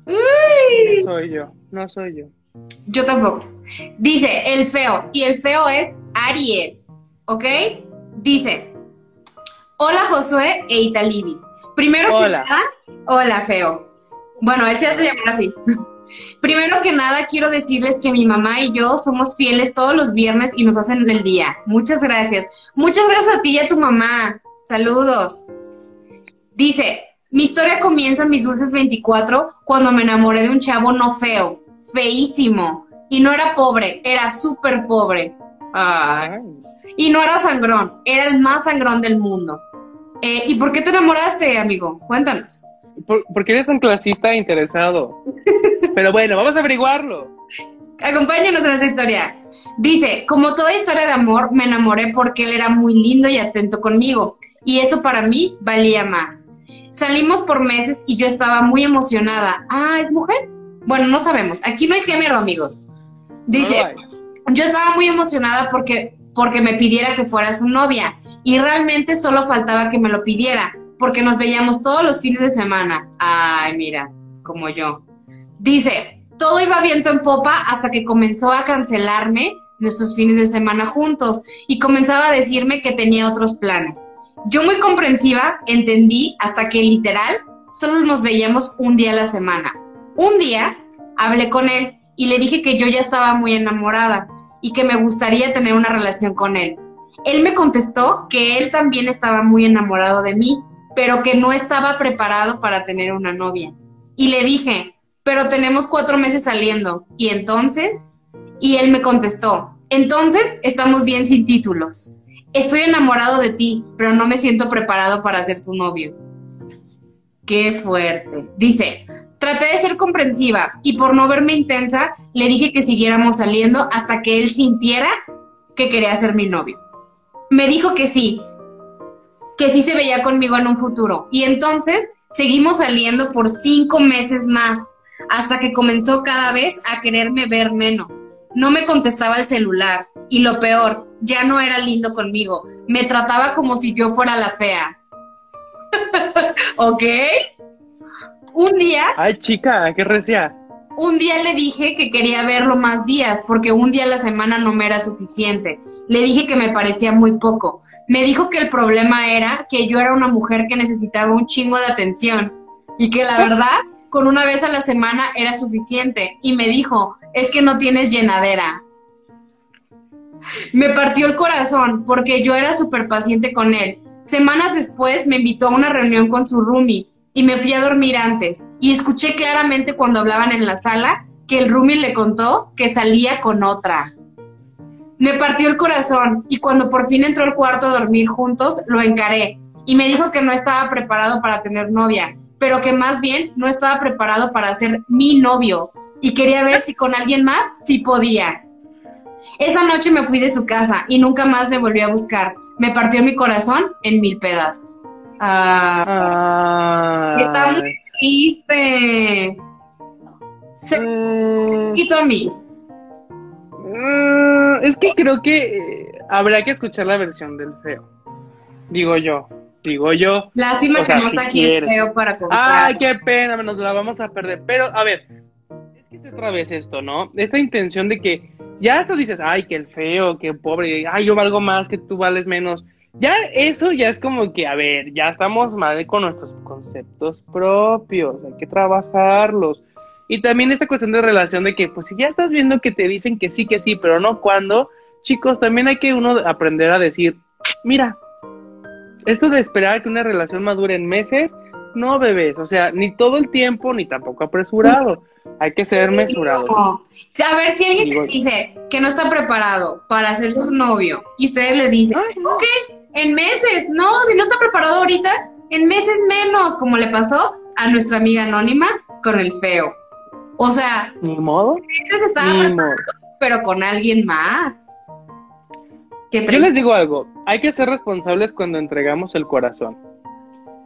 No soy yo, no soy yo. Yo tampoco. Dice el feo, y el feo es Aries, ¿ok? Dice, hola Josué e Italibi. Primero Hola. que nada, hola feo. Bueno, él se hace llamar así. Primero que nada, quiero decirles que mi mamá y yo somos fieles todos los viernes y nos hacen el día. Muchas gracias. Muchas gracias a ti y a tu mamá. Saludos. Dice, mi historia comienza en mis dulces 24 cuando me enamoré de un chavo no feo, feísimo. Y no era pobre, era súper pobre. Ay. Y no era sangrón, era el más sangrón del mundo. Eh, ¿Y por qué te enamoraste, amigo? Cuéntanos. ¿Por, por qué eres tan clasista interesado? Pero bueno, vamos a averiguarlo. Acompáñanos en esta historia. Dice, como toda historia de amor, me enamoré porque él era muy lindo y atento conmigo. Y eso para mí valía más. Salimos por meses y yo estaba muy emocionada. Ah, ¿es mujer? Bueno, no sabemos. Aquí no hay género, amigos. Dice, No yo estaba muy emocionada porque, porque me pidiera que fuera su novia. Y realmente solo faltaba que me lo pidiera, porque nos veíamos todos los fines de semana. Ay, mira, como yo. Dice, todo iba viento en popa hasta que comenzó a cancelarme nuestros fines de semana juntos y comenzaba a decirme que tenía otros planes. Yo muy comprensiva entendí hasta que literal solo nos veíamos un día a la semana. Un día hablé con él y le dije que yo ya estaba muy enamorada y que me gustaría tener una relación con él. Él me contestó que él también estaba muy enamorado de mí, pero que no estaba preparado para tener una novia. Y le dije, pero tenemos cuatro meses saliendo. ¿Y entonces? Y él me contestó, entonces estamos bien sin títulos. Estoy enamorado de ti, pero no me siento preparado para ser tu novio. Qué fuerte. Dice, traté de ser comprensiva y por no verme intensa, le dije que siguiéramos saliendo hasta que él sintiera que quería ser mi novio. Me dijo que sí, que sí se veía conmigo en un futuro. Y entonces seguimos saliendo por cinco meses más, hasta que comenzó cada vez a quererme ver menos. No me contestaba el celular. Y lo peor, ya no era lindo conmigo. Me trataba como si yo fuera la fea. ¿Ok? Un día Ay, chica, qué recia. un día le dije que quería verlo más días porque un día a la semana no me era suficiente. Le dije que me parecía muy poco. Me dijo que el problema era que yo era una mujer que necesitaba un chingo de atención y que la verdad con una vez a la semana era suficiente. Y me dijo, es que no tienes llenadera. Me partió el corazón porque yo era súper paciente con él. Semanas después me invitó a una reunión con su roomie y me fui a dormir antes. Y escuché claramente cuando hablaban en la sala que el roomie le contó que salía con otra. Me partió el corazón y cuando por fin entró al cuarto a dormir juntos, lo encaré y me dijo que no estaba preparado para tener novia, pero que más bien no estaba preparado para ser mi novio y quería ver si con alguien más sí podía. Esa noche me fui de su casa y nunca más me volvió a buscar. Me partió mi corazón en mil pedazos. Ah, está muy triste. Se Mm, quitó a mí. mm, es que creo que eh, habrá que escuchar la versión del feo. Digo yo, digo yo. Lástima O que no si está aquí quieres. feo para contar. Ay, qué pena, nos la vamos a perder. Pero, a ver, es que es otra vez esto, ¿no? Esta intención de que ya hasta dices, ay, que el feo, que pobre, ay, yo valgo más, que tú vales menos. Ya eso ya es como que, a ver, ya estamos mal con nuestros conceptos propios, hay que trabajarlos. Y también esta cuestión de relación de que, pues si ya estás viendo que te dicen que sí, que sí, pero no cuándo, chicos, también hay que uno aprender a decir, mira, esto de esperar que una relación madure en meses, no bebés, o sea, ni todo el tiempo, ni tampoco apresurado. Hay que ser mesurado. A ver, si alguien te dice que no está preparado para ser su novio y ustedes le dicen, Ay, no. ok, en meses, no, si no está preparado ahorita, en meses menos, como le pasó a nuestra amiga anónima con el feo. O sea, Ni modo, se estaba ni preparando, modo. pero con alguien más. Yo les digo algo, hay que ser responsables cuando entregamos el corazón.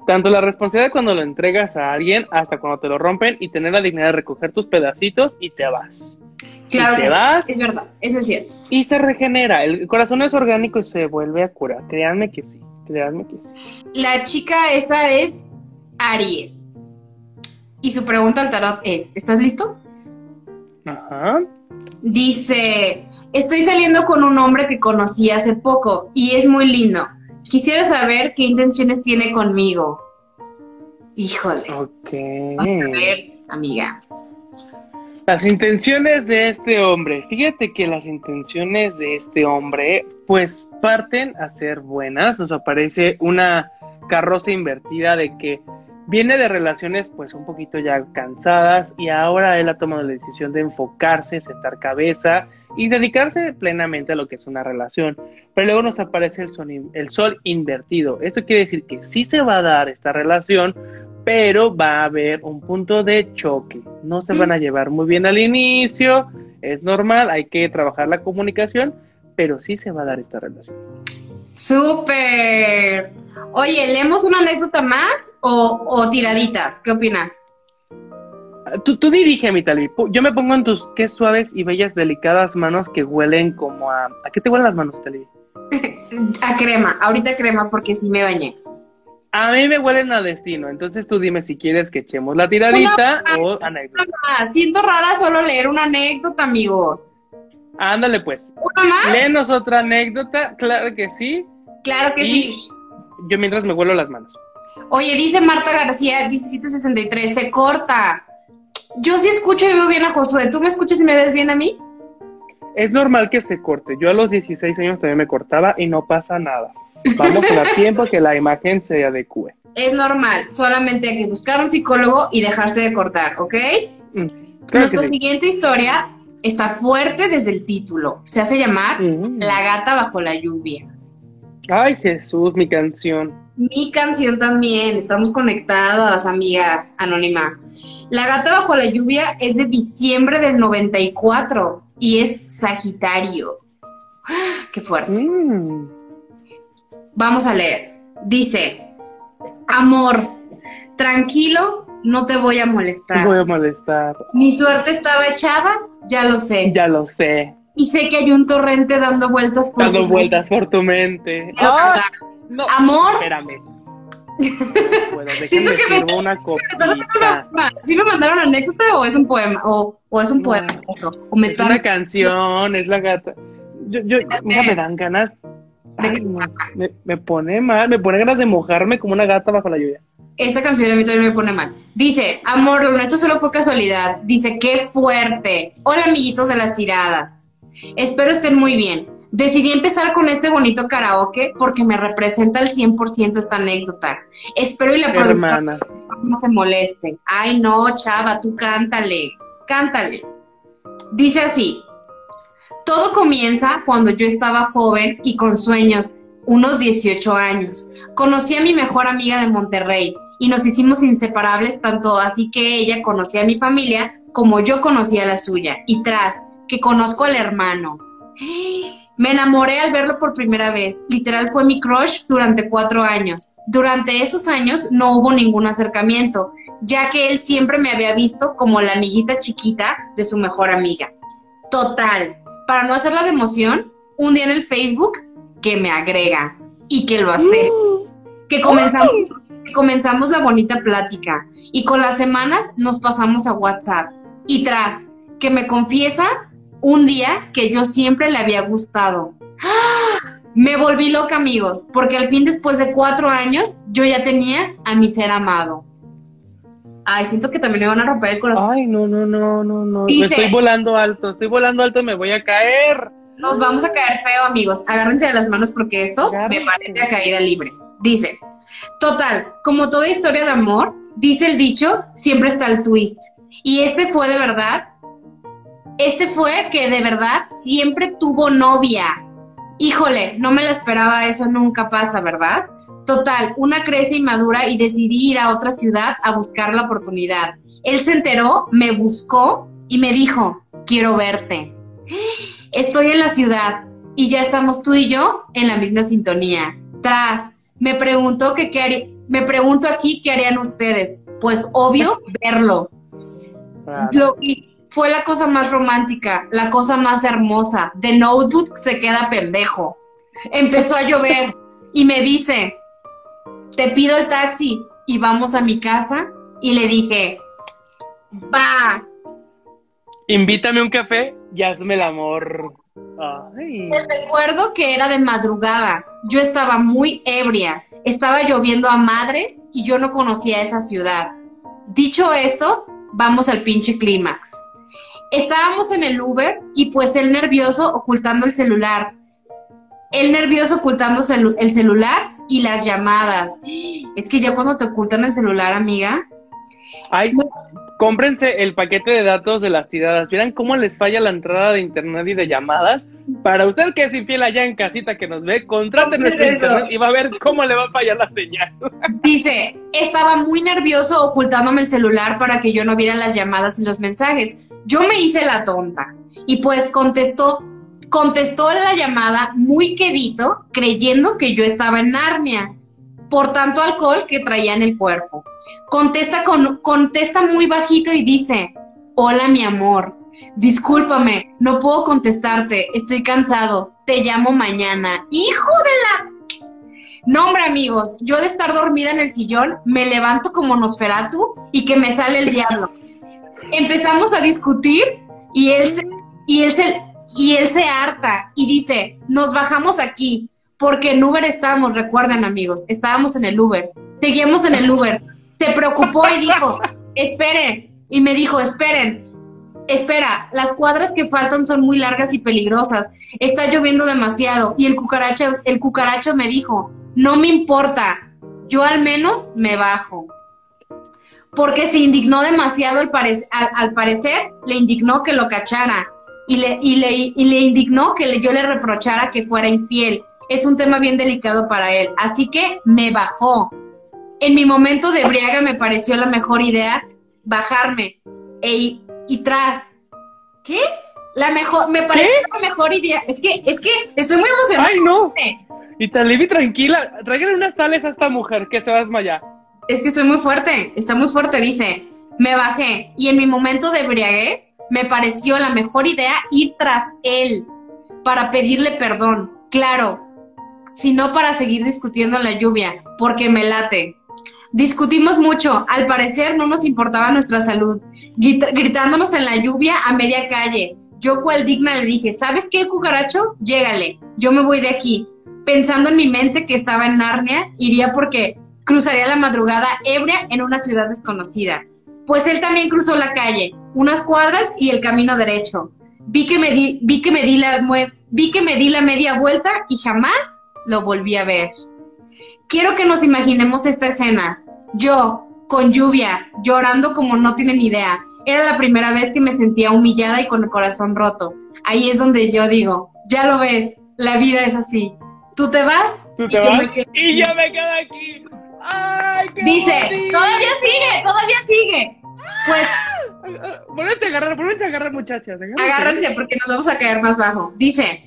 Tanto la responsabilidad cuando lo entregas a alguien hasta cuando te lo rompen y tener la dignidad de recoger tus pedacitos y te vas. Claro te que sí, vas. es verdad, eso es cierto. Y se regenera. El corazón es orgánico y se vuelve a curar. Créanme que sí. Créanme que sí. La chica esta es Aries. Y su pregunta al tarot es, ¿estás listo? Ajá. Dice, estoy saliendo con un hombre que conocí hace poco y es muy lindo. Quisiera saber qué intenciones tiene conmigo. Híjole. Ok. Vamos a ver, amiga. Las intenciones de este hombre. Fíjate que las intenciones de este hombre, pues parten a ser buenas. Nos aparece una carroza invertida de que viene de relaciones pues un poquito ya cansadas y ahora él ha tomado la decisión de enfocarse, sentar cabeza y dedicarse plenamente a lo que es una relación. Pero luego nos aparece el sol, in- el sol invertido. Esto quiere decir que sí se va a dar esta relación, pero va a haber un punto de choque. No se van a llevar muy bien al inicio, es normal, hay que trabajar la comunicación, pero sí se va a dar esta relación. Súper. Oye, ¿leemos una anécdota más o, o tiraditas? ¿Qué opinas? Tú, tú dirige, mi Tali. Pu- Yo me pongo en tus qué suaves y bellas, delicadas manos que huelen como a... ¿A qué te huelen las manos, Tali? A crema, ahorita crema porque sí me bañé. A mí me huelen a destino, entonces tú dime si quieres que echemos la tiradita o anécdota. Siento rara solo leer una anécdota, amigos. Ándale pues, ¿Una más? léenos otra anécdota, claro que sí. Claro que y sí. yo mientras me huelo las manos. Oye, dice Marta García, 1763, se corta. Yo sí escucho y veo bien a Josué. ¿Tú me escuchas y me ves bien a mí? Es normal que se corte. Yo a los 16 años también me cortaba y no pasa nada. Vamos a dar tiempo que la imagen se adecue. Es normal, solamente hay que buscar un psicólogo y dejarse de cortar, ¿ok? Mm, Claro Nuestra sí. siguiente historia está fuerte desde el título. Se hace llamar Mm. La gata bajo la lluvia. Ay, Jesús, mi canción. Mi canción también, estamos conectadas, amiga anónima. La gata bajo la lluvia es de diciembre del 94 y es Sagitario. ¡Ah! Qué fuerte. Mm. Vamos a leer. Dice, amor, tranquilo, no te voy a molestar. Voy a molestar. Mi suerte estaba echada, ya lo sé. Ya lo sé. Y sé que hay un torrente dando vueltas por Dando mi vueltas por tu mente. Ah, no. Amor. Espérame. No puedo, Siento que me- una ¿Estás haciendo copita. ¿Sí me mandaron anécdota o es un poema? ¿O, o es un No. poema? ¿O me Es están... una canción, es la gata. Yo, yo, me dan ganas. Ay, me, me pone mal, me pone ganas de mojarme como una gata bajo la lluvia. Esta canción a mí también me pone mal. Dice, amor, nuestro solo fue casualidad. Dice, qué fuerte. Hola, amiguitos de las tiradas. Espero estén muy bien. Decidí empezar con este bonito karaoke porque me representa al 100% esta anécdota. Espero y la Hermana. no se moleste. Ay, no, chava, tú cántale, cántale. Dice así, todo comienza cuando yo estaba joven y con sueños, unos 18 años. Conocí a mi mejor amiga de Monterrey y nos hicimos inseparables tanto así que ella conocía a mi familia como yo conocía a la suya. Y tras que conozco al hermano. Me enamoré al verlo por primera vez. Literal fue mi crush durante cuatro años. Durante esos años no hubo ningún acercamiento, ya que él siempre me había visto como la amiguita chiquita de su mejor amiga. Total, para no hacerla de emoción, un día en el Facebook que me agrega y que lo hace. Que comenzamos, comenzamos la bonita plática y con las semanas nos pasamos a WhatsApp. Y tras que me confiesa un día que yo siempre le había gustado. ¡Ah! Me volví loca, amigos, porque al fin después de cuatro años yo ya tenía a mi ser amado. Ay, siento que también me van a romper el corazón. Ay, no, no, no, no, no. Dice- Estoy volando alto, estoy volando alto, me voy a caer. Nos vamos a caer feo, amigos. Agárrense de las manos porque esto me parece a caída libre. Dice, total, como toda historia de amor, dice el dicho, siempre está el twist. Y este fue de verdad, este fue que de verdad siempre tuvo novia. Híjole, no me la esperaba, eso nunca pasa, ¿verdad? Total, una crece inmadura y decidí ir a otra ciudad a buscar la oportunidad. Él se enteró, me buscó y me dijo, quiero verte. Estoy en la ciudad y ya estamos tú y yo en la misma sintonía. Tras, me preguntó que qué haría, Me pregunto aquí qué harían ustedes. Pues obvio, verlo. Lo, fue la cosa más romántica, la cosa más hermosa. The Notebook se queda pendejo. Empezó a llover y me dice, te pido el taxi y vamos a mi casa. Y le dije, va. Invítame un café y hazme el amor. Recuerdo que era de madrugada. Yo estaba muy ebria. Estaba lloviendo a madres y yo no conocía esa ciudad. Dicho esto, vamos al pinche clímax. Estábamos en el Uber y pues él nervioso ocultando el celular. Él nervioso ocultando el celular y las llamadas. Es que ya cuando te ocultan el celular, amiga. Ay, cómprense el paquete de datos de las tiradas. Vieran cómo les falla la entrada de internet y de llamadas. Para usted que es infiel allá en casita que nos ve, contrate nuestro internet y va a ver cómo le va a fallar la señal. Dice, estaba muy nervioso ocultándome el celular para que yo no viera las llamadas y los mensajes. Yo me hice la tonta y pues contestó contestó la llamada muy quedito, creyendo que yo estaba en Narnia, por tanto alcohol que traía en el cuerpo. Contesta, con, contesta muy bajito y dice, hola mi amor, discúlpame, no puedo contestarte, estoy cansado, te llamo mañana. Hijo de la... No, hombre, amigos, yo de estar dormida en el sillón, me levanto como Nosferatu y que me sale el diablo. Empezamos a discutir y él y él se, y él se harta y dice, nos bajamos aquí, porque en Uber estábamos, recuerden amigos, estábamos en el Uber, seguimos en el Uber. Se preocupó y dijo, espere, y me dijo, esperen, espera, las cuadras que faltan son muy largas y peligrosas, está lloviendo demasiado, y el cucaracho, el cucaracho me dijo, no me importa, yo al menos me bajo. Porque se indignó demasiado al, al parecer, le indignó que lo cachara y le, y le, y le indignó que yo le reprochara que fuera infiel. Es un tema bien delicado para él. Así que me bajó. En mi momento de briaga me pareció la mejor idea bajarme e, y tras. ¿Qué? La mejor, me pareció la mejor idea. Es que, es que estoy muy emocionada. Ay, no. Y Talibi, tranquila, tráigale unas tales a esta mujer que se va a desmayar. Es que estoy muy fuerte, está muy fuerte, dice. Me bajé y en mi momento de briaguez me pareció la mejor idea ir tras él para pedirle perdón. Claro, sino para seguir discutiendo en la lluvia, porque me late. Discutimos mucho, al parecer no nos importaba nuestra salud, gritándonos en la lluvia a media calle. Yo cual digna le dije, ¿sabes qué, cucaracho? Llégale, yo me voy de aquí. Pensando en mi mente que estaba en Narnia, iría porque cruzaría la madrugada ebria en una ciudad desconocida. Pues él también cruzó la calle, unas cuadras y el camino derecho. Vi que me di, vi que me di la vi que me di la media vuelta y jamás lo volví a ver. Quiero que nos imaginemos esta escena. Yo, con lluvia, llorando como no tienen idea. Era la primera vez que me sentía humillada y con el corazón roto. Ahí es donde yo digo, ya lo ves, la vida es así. Tú te vas, ¿Tú te y, vas? y yo me quedo aquí. ¡Ay, qué Dice, todavía sigue, todavía sigue. Pues Vuelve a agarrar, vuelve a agarrar, muchachas. Agárrense porque nos vamos a caer más bajo. Dice,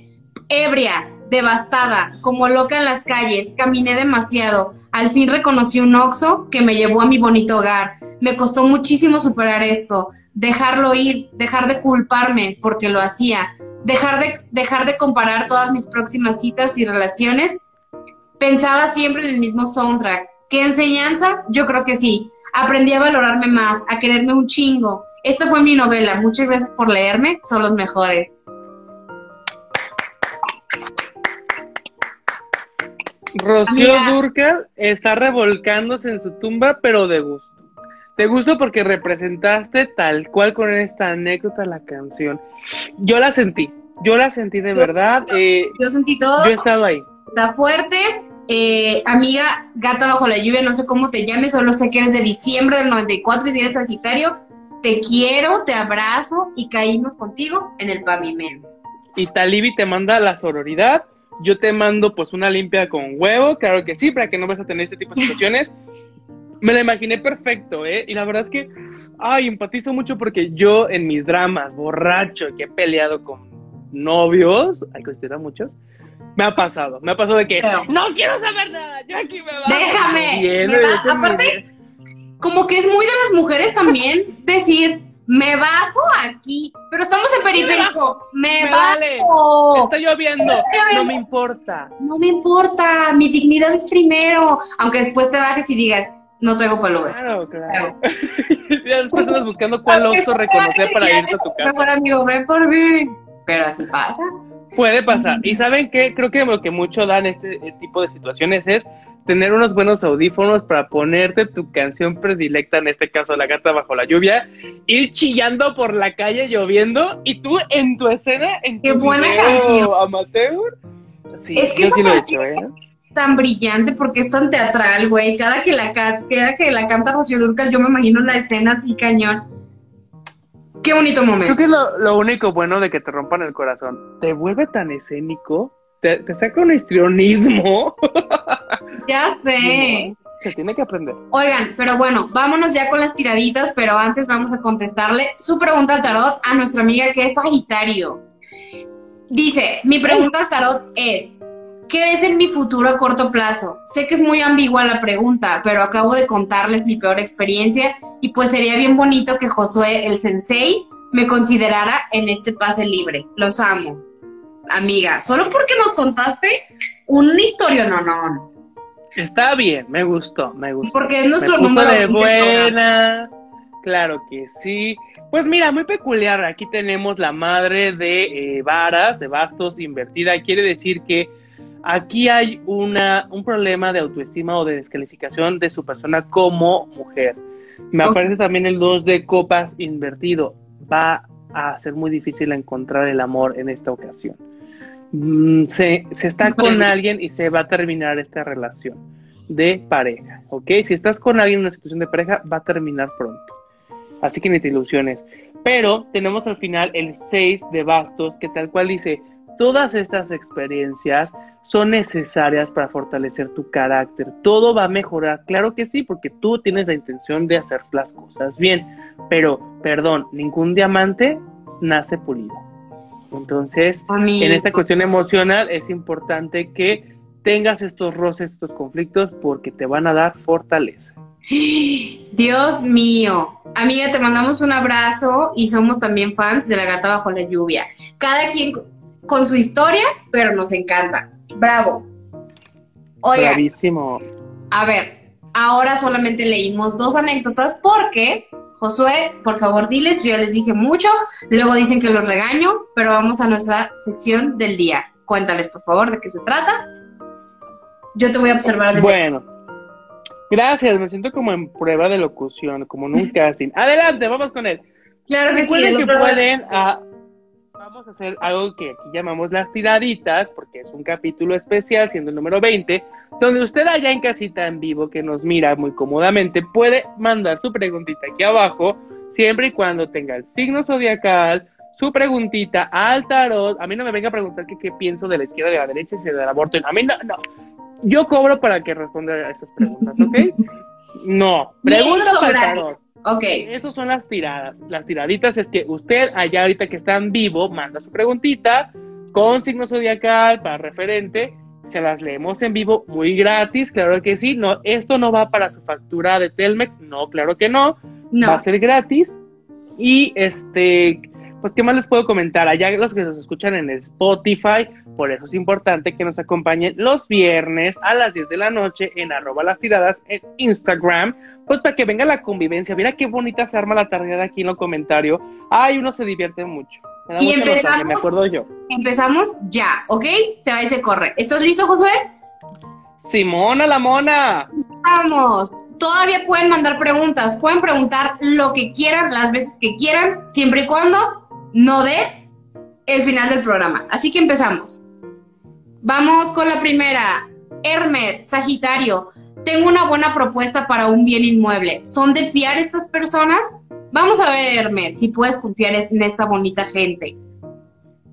ebria, devastada, como loca en las calles, caminé demasiado. Al fin reconocí un oxo que me llevó a mi bonito hogar. Me costó muchísimo superar esto, dejarlo ir, dejar de culparme porque lo hacía, dejar de, dejar de comparar todas mis próximas citas y relaciones. Pensaba siempre en el mismo soundtrack. ¿Qué enseñanza? Yo creo que sí. Aprendí a valorarme más, a quererme un chingo. Esta fue mi novela. Muchas gracias por leerme. Son los mejores. Rocío Durcal está revolcándose en su tumba, pero de gusto. De gusto porque representaste tal cual con esta anécdota la canción. Yo la sentí, yo la sentí de verdad. Eh, yo sentí todo. Yo he estado ahí. Está fuerte, eh, amiga, gata bajo la lluvia, no sé cómo te llames, solo sé que eres de diciembre del 94 y si eres Sagitario. Te quiero, te abrazo y caímos contigo en el pavimento. Y Talibi te manda la sororidad. Yo te mando pues una limpia con huevo, claro que sí, para que no vas a tener este tipo de situaciones. Me la imaginé perfecto, ¿eh? Y la verdad es que, ay, empatizo mucho porque yo en mis dramas, borracho, que he peleado con novios, hay que muchos, Me ha pasado, me ha pasado de que no quiero saber nada, yo aquí me bajo. Déjame. me Aparte, como que es muy de las mujeres también decir, me bajo aquí, pero estamos en periférico. Me, bajo. Está lloviendo. No me importa. No me importa. Mi dignidad es primero. Aunque después te bajes y digas, no traigo palo. Claro, claro. ya después estás buscando cuál oso reconocer para irte a tu casa. Mejor amigo, ven por mí. Pero así pasa. Puede pasar. Y saben qué? Creo que lo que mucho dan este tipo de situaciones es tener unos buenos audífonos para ponerte tu canción predilecta, en este caso La gata bajo la lluvia, ir chillando por la calle lloviendo y tú en tu escena, en tu Qué buena video amateur. Sí, es que yo sí lo he hecho, ¿eh? Tan brillante porque es tan teatral, güey. Cada que la cada que la canta Rocío Durcal, yo me imagino la escena así cañón. Qué bonito momento. Creo que es lo, lo único bueno de que te rompan el corazón. Te vuelve tan escénico te, saca un histrionismo. Ya sé. se tiene que aprender. Oigan, pero bueno, vámonos ya con las tiraditas, pero antes vamos a contestarle su pregunta al tarot a nuestra amiga que es Sagitario. Dice, mi pregunta al tarot es, ¿qué es en mi futuro a corto plazo? Sé que es muy ambigua la pregunta, pero acabo de contarles mi peor experiencia y pues sería bien bonito que Josué, el sensei, me considerara en este pase libre. Los amo amiga, solo porque nos contaste un historia no, no. Está bien, me gustó, me gustó. Porque es nuestro número de buenas. Claro que sí. Pues mira, muy peculiar. Aquí tenemos la madre de eh, varas, de bastos invertida. Quiere decir que aquí hay una, un problema de autoestima o de descalificación de su persona como mujer. Me aparece también el 2 de copas invertido. Va a ser muy difícil encontrar el amor en esta ocasión. Mm, se, está con alguien y se va a terminar esta relación de pareja, ¿ok? Si estás con alguien en una situación de pareja, va a terminar pronto. Así que ni te ilusiones. Pero tenemos al final el 6 de bastos que tal cual dice, todas estas experiencias son necesarias para fortalecer tu carácter. Todo va a mejorar, claro que sí, porque tú tienes la intención de hacer las cosas bien. Pero, perdón, ningún diamante nace pulido. Entonces, en esta cuestión emocional es importante que tengas estos roces, estos conflictos, porque te van a dar fortaleza. Dios mío, amiga, te mandamos un abrazo y somos también fans de La Gata Bajo la Lluvia. Cada quien con su historia, pero nos encanta. Bravo. Oiga. Bravísimo. A ver, ahora solamente leímos dos anécdotas porque Josué, por favor, diles, yo ya les dije mucho, luego dicen que los regaño, pero vamos a nuestra sección del día. Cuéntales, por favor, de qué se trata. Yo te voy a observar desde Bueno, gracias, me siento como en prueba de locución, como en un casting. Adelante, vamos con él. Claro que Recuerden que pueden ah, vamos a hacer algo que aquí llamamos las tiraditas, porque es un capítulo especial, siendo el número 20, donde usted allá en casita en vivo que nos mira muy cómodamente puede mandar su preguntita aquí abajo, siempre y cuando tenga el signo zodiacal, su preguntita al tarot. A mí no me venga a preguntar qué, pienso de la izquierda, de la derecha y del aborto. A mí no, no. Yo cobro para que responda a esas preguntas, ¿ok? No, preguntas al tarot. Ok. Estas son las tiradas. Las tiraditas es que usted allá ahorita que está en vivo manda su preguntita con signo zodiacal para referente. Se las leemos en vivo muy gratis, claro que sí. No, esto no va para su factura de Telmex, no, claro que no. no. Va a ser gratis. Y este, pues, ¿qué más les puedo comentar? Allá los que nos escuchan en Spotify, por eso es importante que nos acompañen los viernes a las 10 de la noche en arroba las tiradas en Instagram, pues para que venga la convivencia. Mira qué bonita se arma la tarde aquí en los comentarios. Ay, uno se divierte mucho. y empezamos, me acuerdo yo. Empezamos ya, ¿ok? Se va y se corre. ¿Estás listo, Josué? Simona la mona. Vamos. Todavía pueden mandar preguntas, pueden preguntar lo que quieran, las veces que quieran, siempre y cuando no de el final del programa. Así que empezamos. Vamos con la primera. Hermet, Sagitario, tengo una buena propuesta para un bien inmueble. ¿Son de fiar estas personas? Vamos a ver, Hermet, si puedes confiar en esta bonita gente.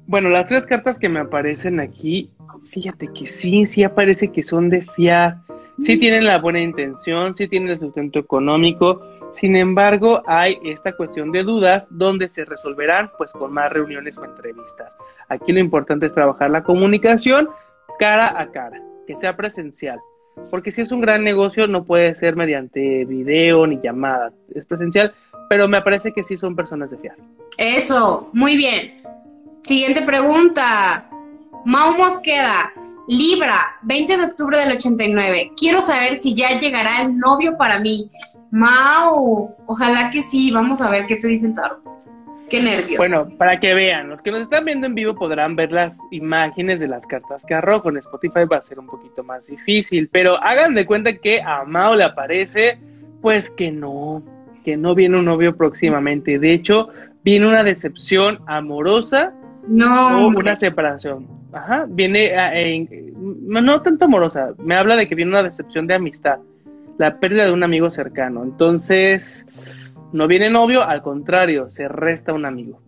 Bueno, las tres cartas que me aparecen aquí, fíjate que sí, sí aparece que son de fiar. Sí mm. tienen la buena intención, sí tienen el sustento económico, sin embargo, hay esta cuestión de dudas donde se resolverán pues con más reuniones o entrevistas. Aquí lo importante es trabajar la comunicación, cara a cara, que sea presencial. Porque si es un gran negocio, no puede ser mediante video ni llamada, es presencial, pero me parece que sí son personas de fiar. Eso, muy bien. Siguiente pregunta. Mau Mosqueda, Libra, 20 de octubre del 89. Quiero saber si ya llegará el novio para mí. Mau, ojalá que sí. Vamos a ver qué te dice el tarot. Qué nervios. Bueno, para que vean, los que nos están viendo en vivo podrán ver las imágenes de las cartas que arrojo. En Spotify va a ser un poquito más difícil, pero hagan de cuenta que a Mao le aparece, pues que no, que no viene un novio próximamente. De hecho, viene una decepción amorosa no. o una separación. Ajá, viene, ah, no tanto amorosa, me habla de que viene una decepción de amistad, la pérdida de un amigo cercano. Entonces, no viene novio, al contrario, se resta un amigo.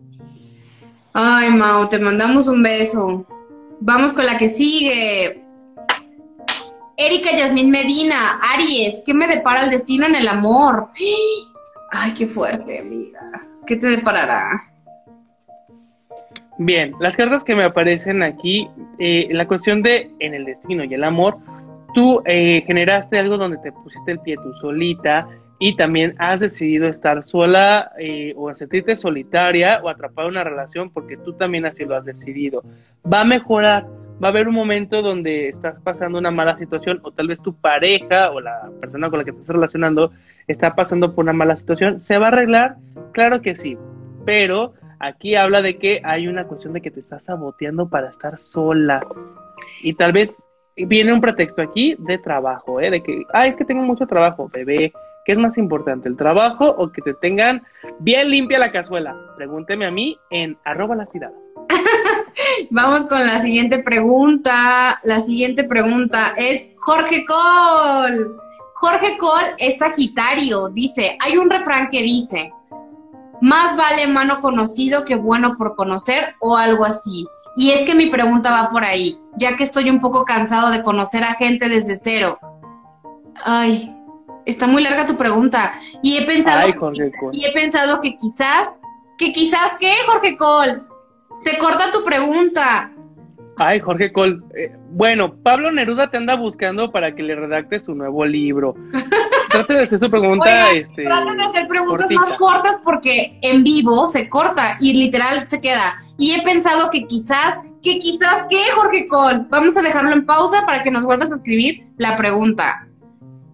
Ay, Mao, te mandamos un beso. Vamos con la que sigue. Erika Yasmín Medina, Aries, ¿qué me depara el destino en el amor? Ay, qué fuerte, amiga. ¿Qué te deparará? Bien, las cartas que me aparecen aquí, eh, la cuestión de en el destino y el amor, tú eh, generaste algo donde te pusiste el pie tú solita, y también has decidido estar sola eh, o sentirte solitaria o atrapada en una relación porque tú también así lo has decidido. Va a mejorar, va a haber un momento donde estás pasando una mala situación o tal vez tu pareja o la persona con la que estás relacionando está pasando por una mala situación. ¿Se va a arreglar? Claro que sí, pero aquí habla de que hay una cuestión de que te estás saboteando para estar sola y tal vez viene un pretexto aquí de trabajo, ¿eh? de que, ah, es que tengo mucho trabajo, bebé ¿Qué es más importante, el trabajo o que te tengan bien limpia la cazuela? Pregúnteme a mí en arroba la ciudad. Vamos con la siguiente pregunta. La siguiente pregunta es Jorge Col. Jorge Col es Sagitario. Dice, hay un refrán que dice, más vale mano conocido que bueno por conocer o algo así. Y es que mi pregunta va por ahí, ya que estoy un poco cansado de conocer a gente desde cero. Ay, está muy larga tu pregunta. Y he pensado, y he pensado que quizás, que quizás, ¿qué, Jorge Col? Se corta tu pregunta. Ay, Jorge Col. Eh, bueno, Pablo Neruda te anda buscando para que le redacte su nuevo libro. Trate de hacer su pregunta. este, trate de hacer preguntas más cortas porque en vivo se corta y literal se queda. Y he pensado que quizás, que quizás, ¿qué, Jorge Col? Vamos a dejarlo en pausa para que nos vuelvas a escribir la pregunta.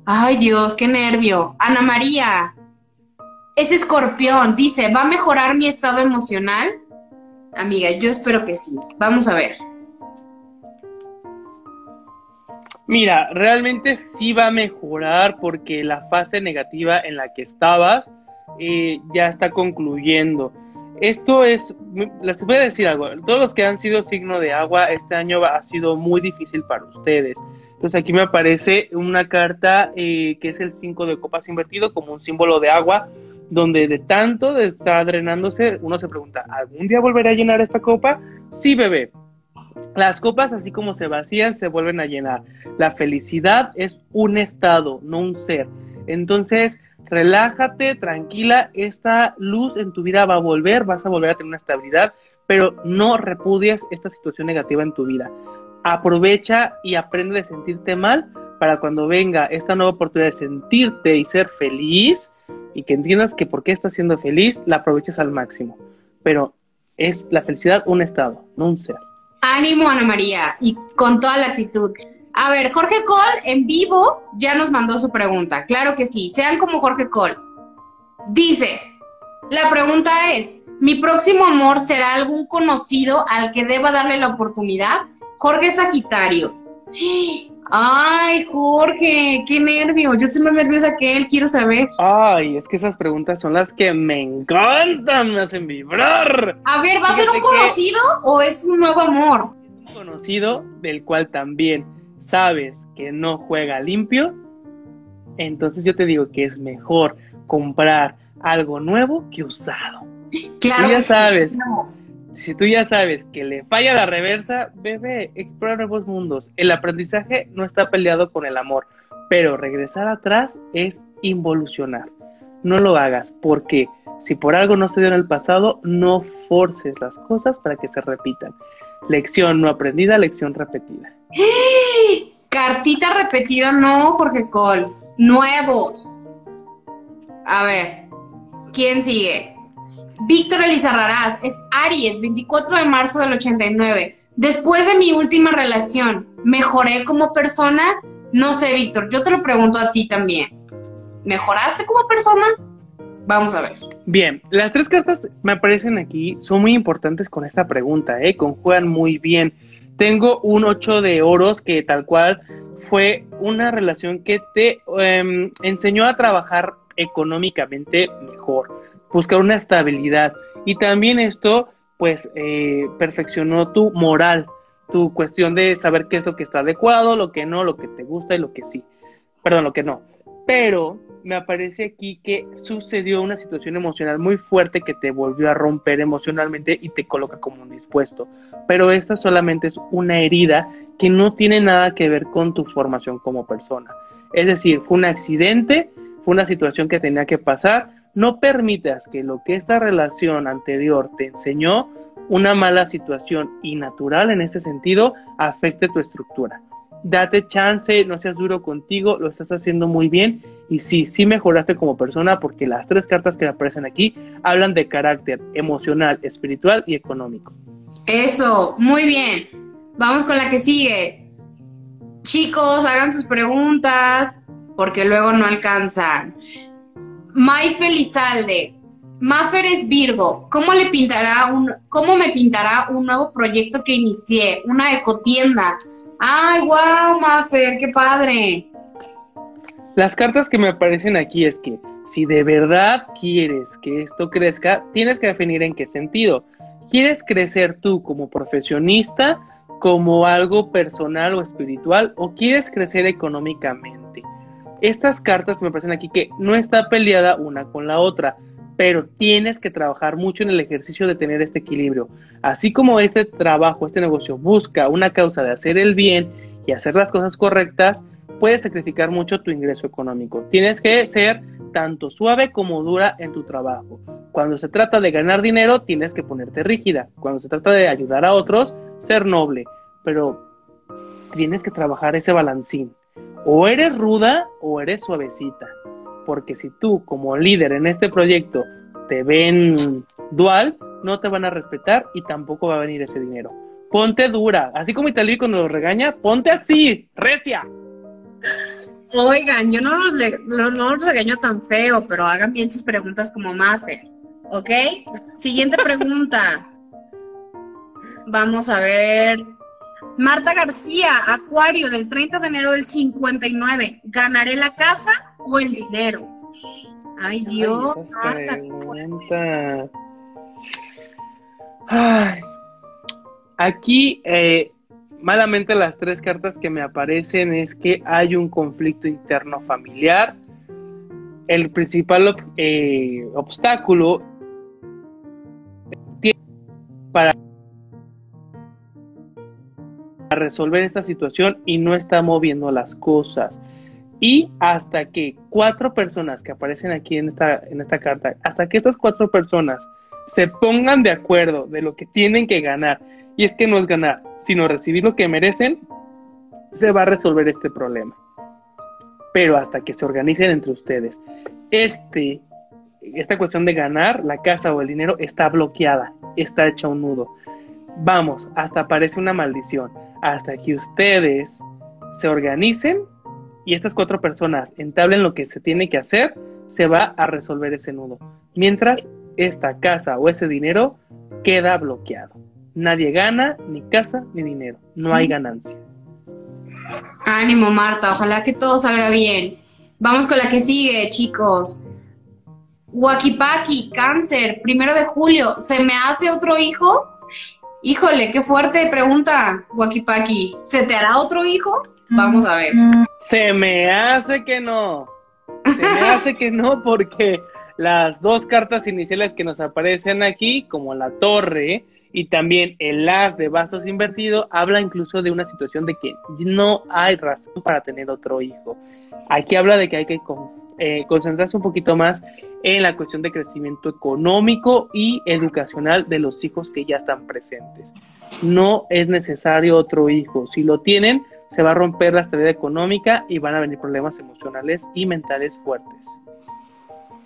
Ay Dios, qué nervio. Ana María, ese escorpión dice, ¿va a mejorar mi estado emocional? Amiga, yo espero que sí. Vamos a ver. Mira, realmente sí va a mejorar porque la fase negativa en la que estabas eh, ya está concluyendo. Esto es, les voy a decir algo, todos los que han sido signo de agua este año ha sido muy difícil para ustedes. Entonces aquí me aparece una carta eh, que es el 5 de copas invertido como un símbolo de agua, donde de tanto estar drenándose, uno se pregunta, ¿algún día volveré a llenar esta copa? Sí, bebé. Las copas, así como se vacían, se vuelven a llenar. La felicidad es un estado, no un ser. Entonces, relájate, tranquila, esta luz en tu vida va a volver, vas a volver a tener una estabilidad, pero no repudies esta situación negativa en tu vida aprovecha y aprende de sentirte mal para cuando venga esta nueva oportunidad de sentirte y ser feliz y que entiendas que por qué estás siendo feliz, la aproveches al máximo. Pero es la felicidad un estado, no un ser. Ánimo, Ana María, y con toda la actitud. A ver, Jorge Cole en vivo ya nos mandó su pregunta. Claro que sí, sean como Jorge Cole. Dice, la pregunta es, ¿mi próximo amor será algún conocido al que deba darle la oportunidad? Jorge Sagitario. Ay, Jorge, qué nervio. Yo estoy más nerviosa que él, quiero saber. Ay, es que esas preguntas son las que me encantan, me hacen vibrar. A ver, ¿va a ser un conocido o es un nuevo amor? Es un conocido del cual también sabes que no juega limpio. Entonces yo te digo que es mejor comprar algo nuevo que usado. Claro. ya sabes si tú ya sabes que le falla la reversa, bebé, explora nuevos mundos. El aprendizaje no está peleado con el amor, pero regresar atrás es involucionar. No lo hagas, porque si por algo no se dio en el pasado, no forces las cosas para que se repitan. Lección no aprendida, lección repetida. Cartita repetida, no, Jorge Cole. Nuevos. A ver, ¿quién sigue? Víctor Elizarrarás, es Aries, 24 de marzo del 89. Después de mi última relación, ¿mejoré como persona? No sé, Víctor, yo te lo pregunto a ti también. ¿Mejoraste como persona? Vamos a ver. Bien, las tres cartas me aparecen aquí son muy importantes con esta pregunta, ¿eh? conjugan muy bien. Tengo un 8 de oros que tal cual fue una relación que te em, enseñó a trabajar económicamente mejor, buscar una estabilidad. Y también esto, pues, eh, perfeccionó tu moral, tu cuestión de saber qué es lo que está adecuado, lo que no, lo que te gusta y lo que sí. Perdón, lo que no. Pero me aparece aquí que sucedió una situación emocional muy fuerte que te volvió a romper emocionalmente y te coloca como un dispuesto. Pero esta solamente es una herida que no tiene nada que ver con tu formación como persona. Es decir, fue un accidente, fue una situación que tenía que pasar. No permitas que lo que esta relación anterior te enseñó, una mala situación y natural en este sentido, afecte tu estructura date chance, no seas duro contigo, lo estás haciendo muy bien y sí, sí mejoraste como persona porque las tres cartas que aparecen aquí hablan de carácter emocional, espiritual y económico. Eso, muy bien. Vamos con la que sigue. Chicos, hagan sus preguntas porque luego no alcanzan. May Felizalde, Maffer es Virgo. ¿Cómo le pintará un, cómo me pintará un nuevo proyecto que inicié? Una ecotienda. ¡Ay, wow, Maffer! ¡Qué padre! Las cartas que me aparecen aquí es que si de verdad quieres que esto crezca, tienes que definir en qué sentido. ¿Quieres crecer tú como profesionista, como algo personal o espiritual, o quieres crecer económicamente? Estas cartas me aparecen aquí que no está peleada una con la otra pero tienes que trabajar mucho en el ejercicio de tener este equilibrio. Así como este trabajo, este negocio busca una causa de hacer el bien y hacer las cosas correctas, puedes sacrificar mucho tu ingreso económico. Tienes que ser tanto suave como dura en tu trabajo. Cuando se trata de ganar dinero, tienes que ponerte rígida. Cuando se trata de ayudar a otros, ser noble. Pero tienes que trabajar ese balancín. O eres ruda o eres suavecita porque si tú como líder en este proyecto te ven dual, no te van a respetar y tampoco va a venir ese dinero. Ponte dura, así como Italia cuando lo regaña, ponte así, recia. Oigan, yo no los, no, los regaño tan feo, pero hagan bien sus preguntas como Mafe, ¿ok? Siguiente pregunta. Vamos a ver. Marta García, Acuario, del 30 de enero del 59. ¿Ganaré la casa o el dinero? Ay, Dios, Ay, aquí, eh, malamente las tres cartas que me aparecen es que hay un conflicto interno familiar. El principal eh, obstáculo resolver esta situación y no está moviendo las cosas. Y hasta que cuatro personas que aparecen aquí en esta, en esta carta, hasta que estas cuatro personas se pongan de acuerdo de lo que tienen que ganar, y es que no es ganar, sino recibir lo que merecen, se va a resolver este problema. Pero hasta que se organicen entre ustedes, este, esta cuestión de ganar la casa o el dinero está bloqueada, está hecha un nudo. Vamos, hasta parece una maldición. Hasta que ustedes se organicen y estas cuatro personas entablen lo que se tiene que hacer, se va a resolver ese nudo. Mientras esta casa o ese dinero queda bloqueado. Nadie gana ni casa ni dinero. No hay ganancia. Ánimo, Marta. Ojalá que todo salga bien. Vamos con la que sigue, chicos. Wakipaki, cáncer, primero de julio. ¿Se me hace otro hijo? Híjole, qué fuerte pregunta, Wakipaki. ¿Se te hará otro hijo? Vamos a ver. Se me hace que no. Se me hace que no porque las dos cartas iniciales que nos aparecen aquí, como la torre y también el as de bastos invertido, habla incluso de una situación de que no hay razón para tener otro hijo. Aquí habla de que hay que eh, concentrarse un poquito más en la cuestión de crecimiento económico y educacional de los hijos que ya están presentes. No es necesario otro hijo. Si lo tienen, se va a romper la estabilidad económica y van a venir problemas emocionales y mentales fuertes.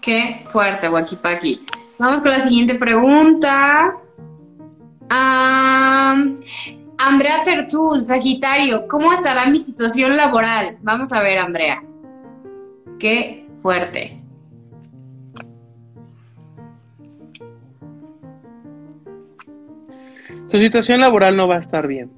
Qué fuerte, Wakipaki. Vamos con la siguiente pregunta. Andrea Tertul, Sagitario, ¿cómo estará mi situación laboral? Vamos a ver, Andrea. Qué fuerte. Su situación laboral no va a estar bien.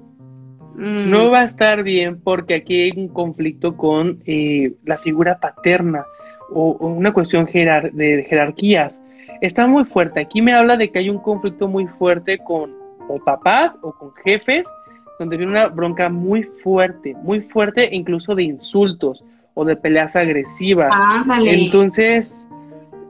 Mm. No va a estar bien porque aquí hay un conflicto con eh, la figura paterna o, una cuestión de jerarquías. Está muy fuerte. Aquí me habla de que hay un conflicto muy fuerte con o papás o con jefes, donde viene una bronca muy fuerte, muy fuerte, incluso de insultos o de peleas agresivas. Entonces,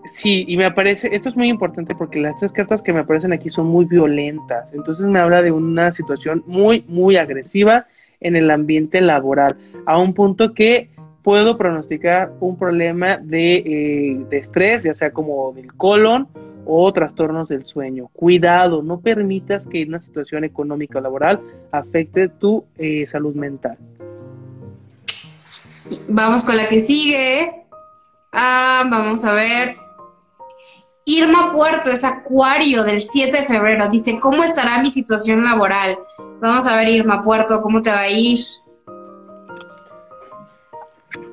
sí, y me aparece, esto es muy importante porque las tres cartas que me aparecen aquí son muy violentas. Entonces me habla de una situación muy, muy agresiva en el ambiente laboral, a un punto que puedo pronosticar un problema de, eh, de estrés, ya sea como del colon o trastornos del sueño. Cuidado, no permitas que una situación económica o laboral afecte tu eh, salud mental. Vamos con la que sigue. Ah, vamos a ver. Irma Puerto es Acuario del 7 de febrero. Dice, ¿cómo estará mi situación laboral? Vamos a ver, Irma Puerto, ¿cómo te va a ir?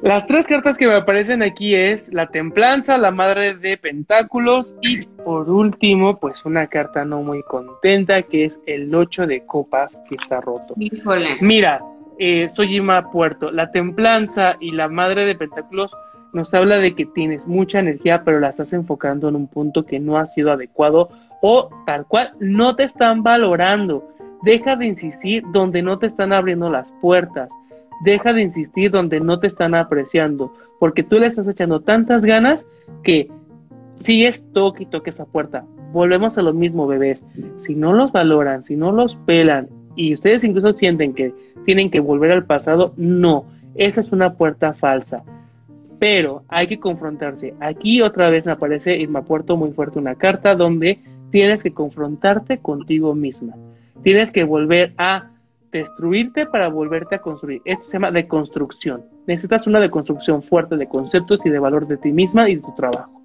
Las tres cartas que me aparecen aquí es la templanza, la madre de pentáculos y por último, pues una carta no muy contenta que es el 8 de copas que está roto. Híjole. Mira, eh, soy Ima Puerto. La templanza y la madre de pentáculos nos habla de que tienes mucha energía, pero la estás enfocando en un punto que no ha sido adecuado o tal cual no te están valorando. Deja de insistir donde no te están abriendo las puertas deja de insistir donde no te están apreciando, porque tú le estás echando tantas ganas que sigues toque y toque esa puerta. Volvemos a lo mismo, bebés. Si no los valoran, si no los pelan y ustedes incluso sienten que tienen que volver al pasado, no, esa es una puerta falsa. Pero hay que confrontarse. Aquí otra vez me aparece Irma Puerto muy fuerte una carta donde tienes que confrontarte contigo misma. Tienes que volver a destruirte para volverte a construir. Esto se llama deconstrucción. Necesitas una deconstrucción fuerte de conceptos y de valor de ti misma y de tu trabajo.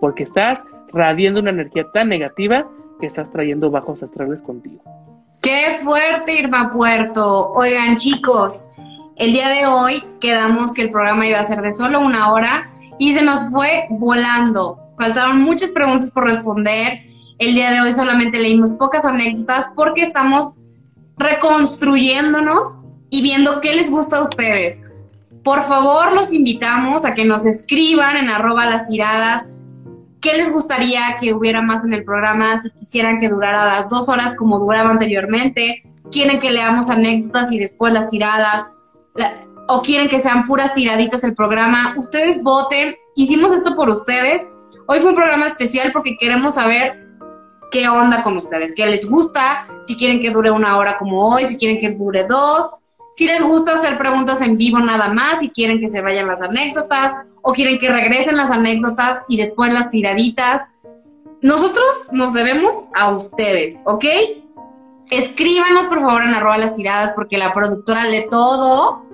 Porque estás radiando una energía tan negativa que estás trayendo bajos astrales contigo. Qué fuerte, Irma Puerto. Oigan, chicos, el día de hoy quedamos que el programa iba a ser de solo una hora y se nos fue volando. Faltaron muchas preguntas por responder. El día de hoy solamente leímos pocas anécdotas porque estamos reconstruyéndonos y viendo qué les gusta a ustedes. Por favor, los invitamos a que nos escriban en arroba las tiradas qué les gustaría que hubiera más en el programa, si quisieran que durara las dos horas como duraba anteriormente, quieren que leamos anécdotas y después las tiradas, o quieren que sean puras tiraditas el programa. Ustedes voten, hicimos esto por ustedes. Hoy fue un programa especial porque queremos saber qué onda con ustedes, qué les gusta, si quieren que dure una hora como hoy, si quieren que dure dos, si les gusta hacer preguntas en vivo nada más, si quieren que se vayan las anécdotas o quieren que regresen las anécdotas y después las tiraditas. Nosotros nos debemos a ustedes, ¿ok? Escríbanos por favor en arroba las tiradas porque la productora lee todo.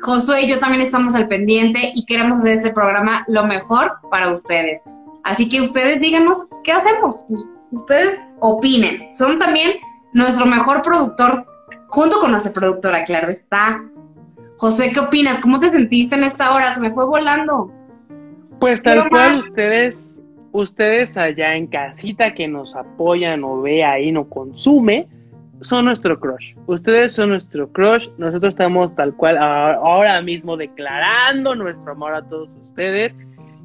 Josué y yo también estamos al pendiente y queremos hacer este programa lo mejor para ustedes. Así que ustedes díganos qué hacemos ustedes opinen. Son también nuestro mejor productor, junto con nuestra productora, claro está. José, ¿qué opinas? ¿Cómo te sentiste en esta hora? Se me fue volando. Pues tal cual ustedes, ustedes allá en casita que nos apoyan o ve ahí, no consume, son nuestro crush. Ustedes son nuestro crush. Nosotros estamos tal cual ahora mismo declarando nuestro amor a todos ustedes.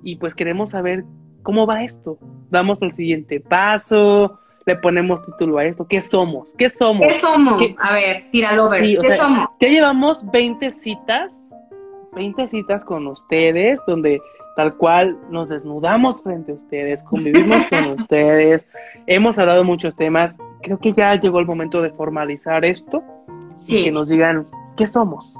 Y pues queremos saber ¿Cómo va esto? Damos el siguiente paso, le ponemos título a esto. ¿Qué somos? ¿Qué somos? ¿Qué somos? a ver, tira sí, ¿Qué somos? Ya llevamos 20 citas, 20 citas con ustedes, donde tal cual nos desnudamos frente a ustedes, convivimos con ustedes, hemos hablado muchos temas. Creo que ya llegó el momento de formalizar esto sí. y que nos digan qué somos.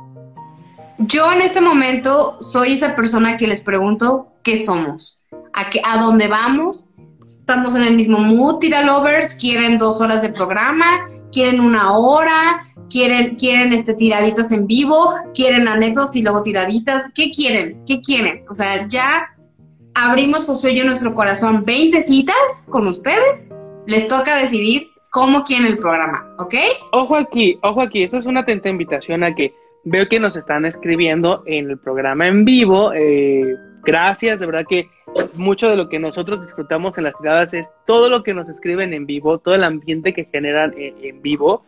Yo en este momento soy esa persona que les pregunto qué somos, a, qué, a dónde vamos. Estamos en el mismo mood, Tira Lovers. Quieren dos horas de programa, quieren una hora, quieren, quieren este, tiraditas en vivo, quieren anécdotas y luego tiraditas. ¿Qué quieren? ¿Qué quieren? O sea, ya abrimos Josué y yo nuestro corazón 20 citas con ustedes. Les toca decidir cómo quieren el programa, ¿ok? Ojo aquí, ojo aquí, esto es una atenta invitación a que veo que nos están escribiendo en el programa en vivo. Eh, gracias, de verdad que mucho de lo que nosotros disfrutamos en las tiradas es todo lo que nos escriben en vivo, todo el ambiente que generan en, vivo.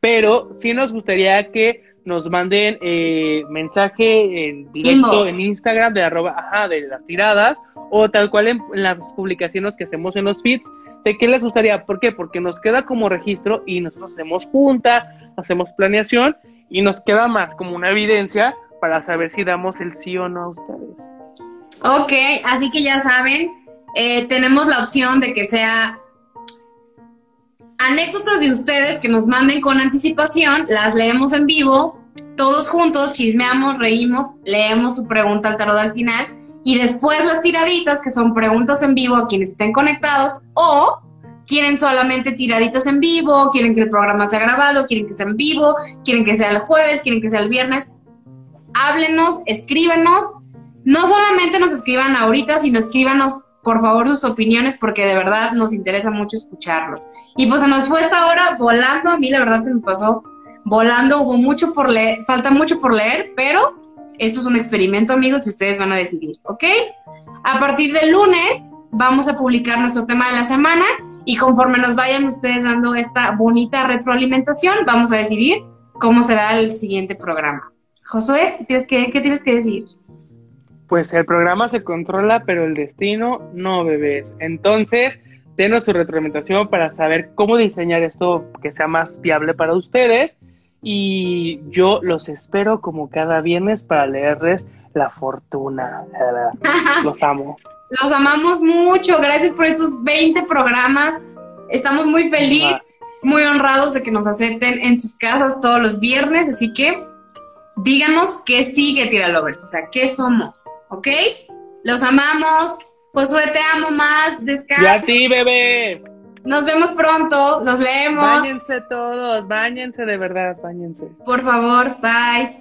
Pero sí nos gustaría que nos manden eh, mensaje en directo en Instagram de arroba, ajá, de las tiradas o tal cual en, las publicaciones que hacemos en los feeds de qué les gustaría. ¿Por qué? Porque nos queda como registro y nosotros hacemos junta, hacemos planeación y nos queda más como una evidencia para saber si damos el sí o no a ustedes. Ok, así que ya saben, eh, tenemos la opción de que sea anécdotas de ustedes que nos manden con anticipación, las leemos en vivo, todos juntos chismeamos, reímos, leemos su pregunta al tarot al final y después las tiraditas que son preguntas en vivo a quienes estén conectados o quieren solamente tiraditas en vivo, quieren que el programa sea grabado, quieren que sea en vivo, quieren que sea el jueves, quieren que sea el viernes. Háblenos, escríbanos. No solamente nos escriban ahorita, sino escríbanos por favor sus opiniones porque de verdad nos interesa mucho escucharlos. Y pues se nos fue esta hora volando, a mí la verdad se me pasó volando, hubo mucho por leer, falta mucho por leer, pero esto es un experimento amigos y ustedes van a decidir, ¿ok? A partir del lunes vamos a publicar nuestro tema de la semana y conforme nos vayan ustedes dando esta bonita retroalimentación, vamos a decidir cómo será el siguiente programa. Josué, ¿tienes que, ¿qué tienes que decir? Pues el programa se controla, pero el destino no, bebés. Entonces, denos su retroalimentación para saber cómo diseñar esto que sea más viable para ustedes. Y yo los espero como cada viernes para leerles la fortuna. Los amo. Los amamos mucho. Gracias por estos 20 programas. Estamos muy felices, muy honrados de que nos acepten en sus casas todos los viernes. Así que díganos qué sigue Tira Lovers, o sea, qué somos. ¿ok? Los amamos. Josué, te amo más. Descansa. Y a ti, bebé. Nos vemos pronto. Los leemos. Báñense todos. Báñense de verdad. Báñense. Por favor. Bye.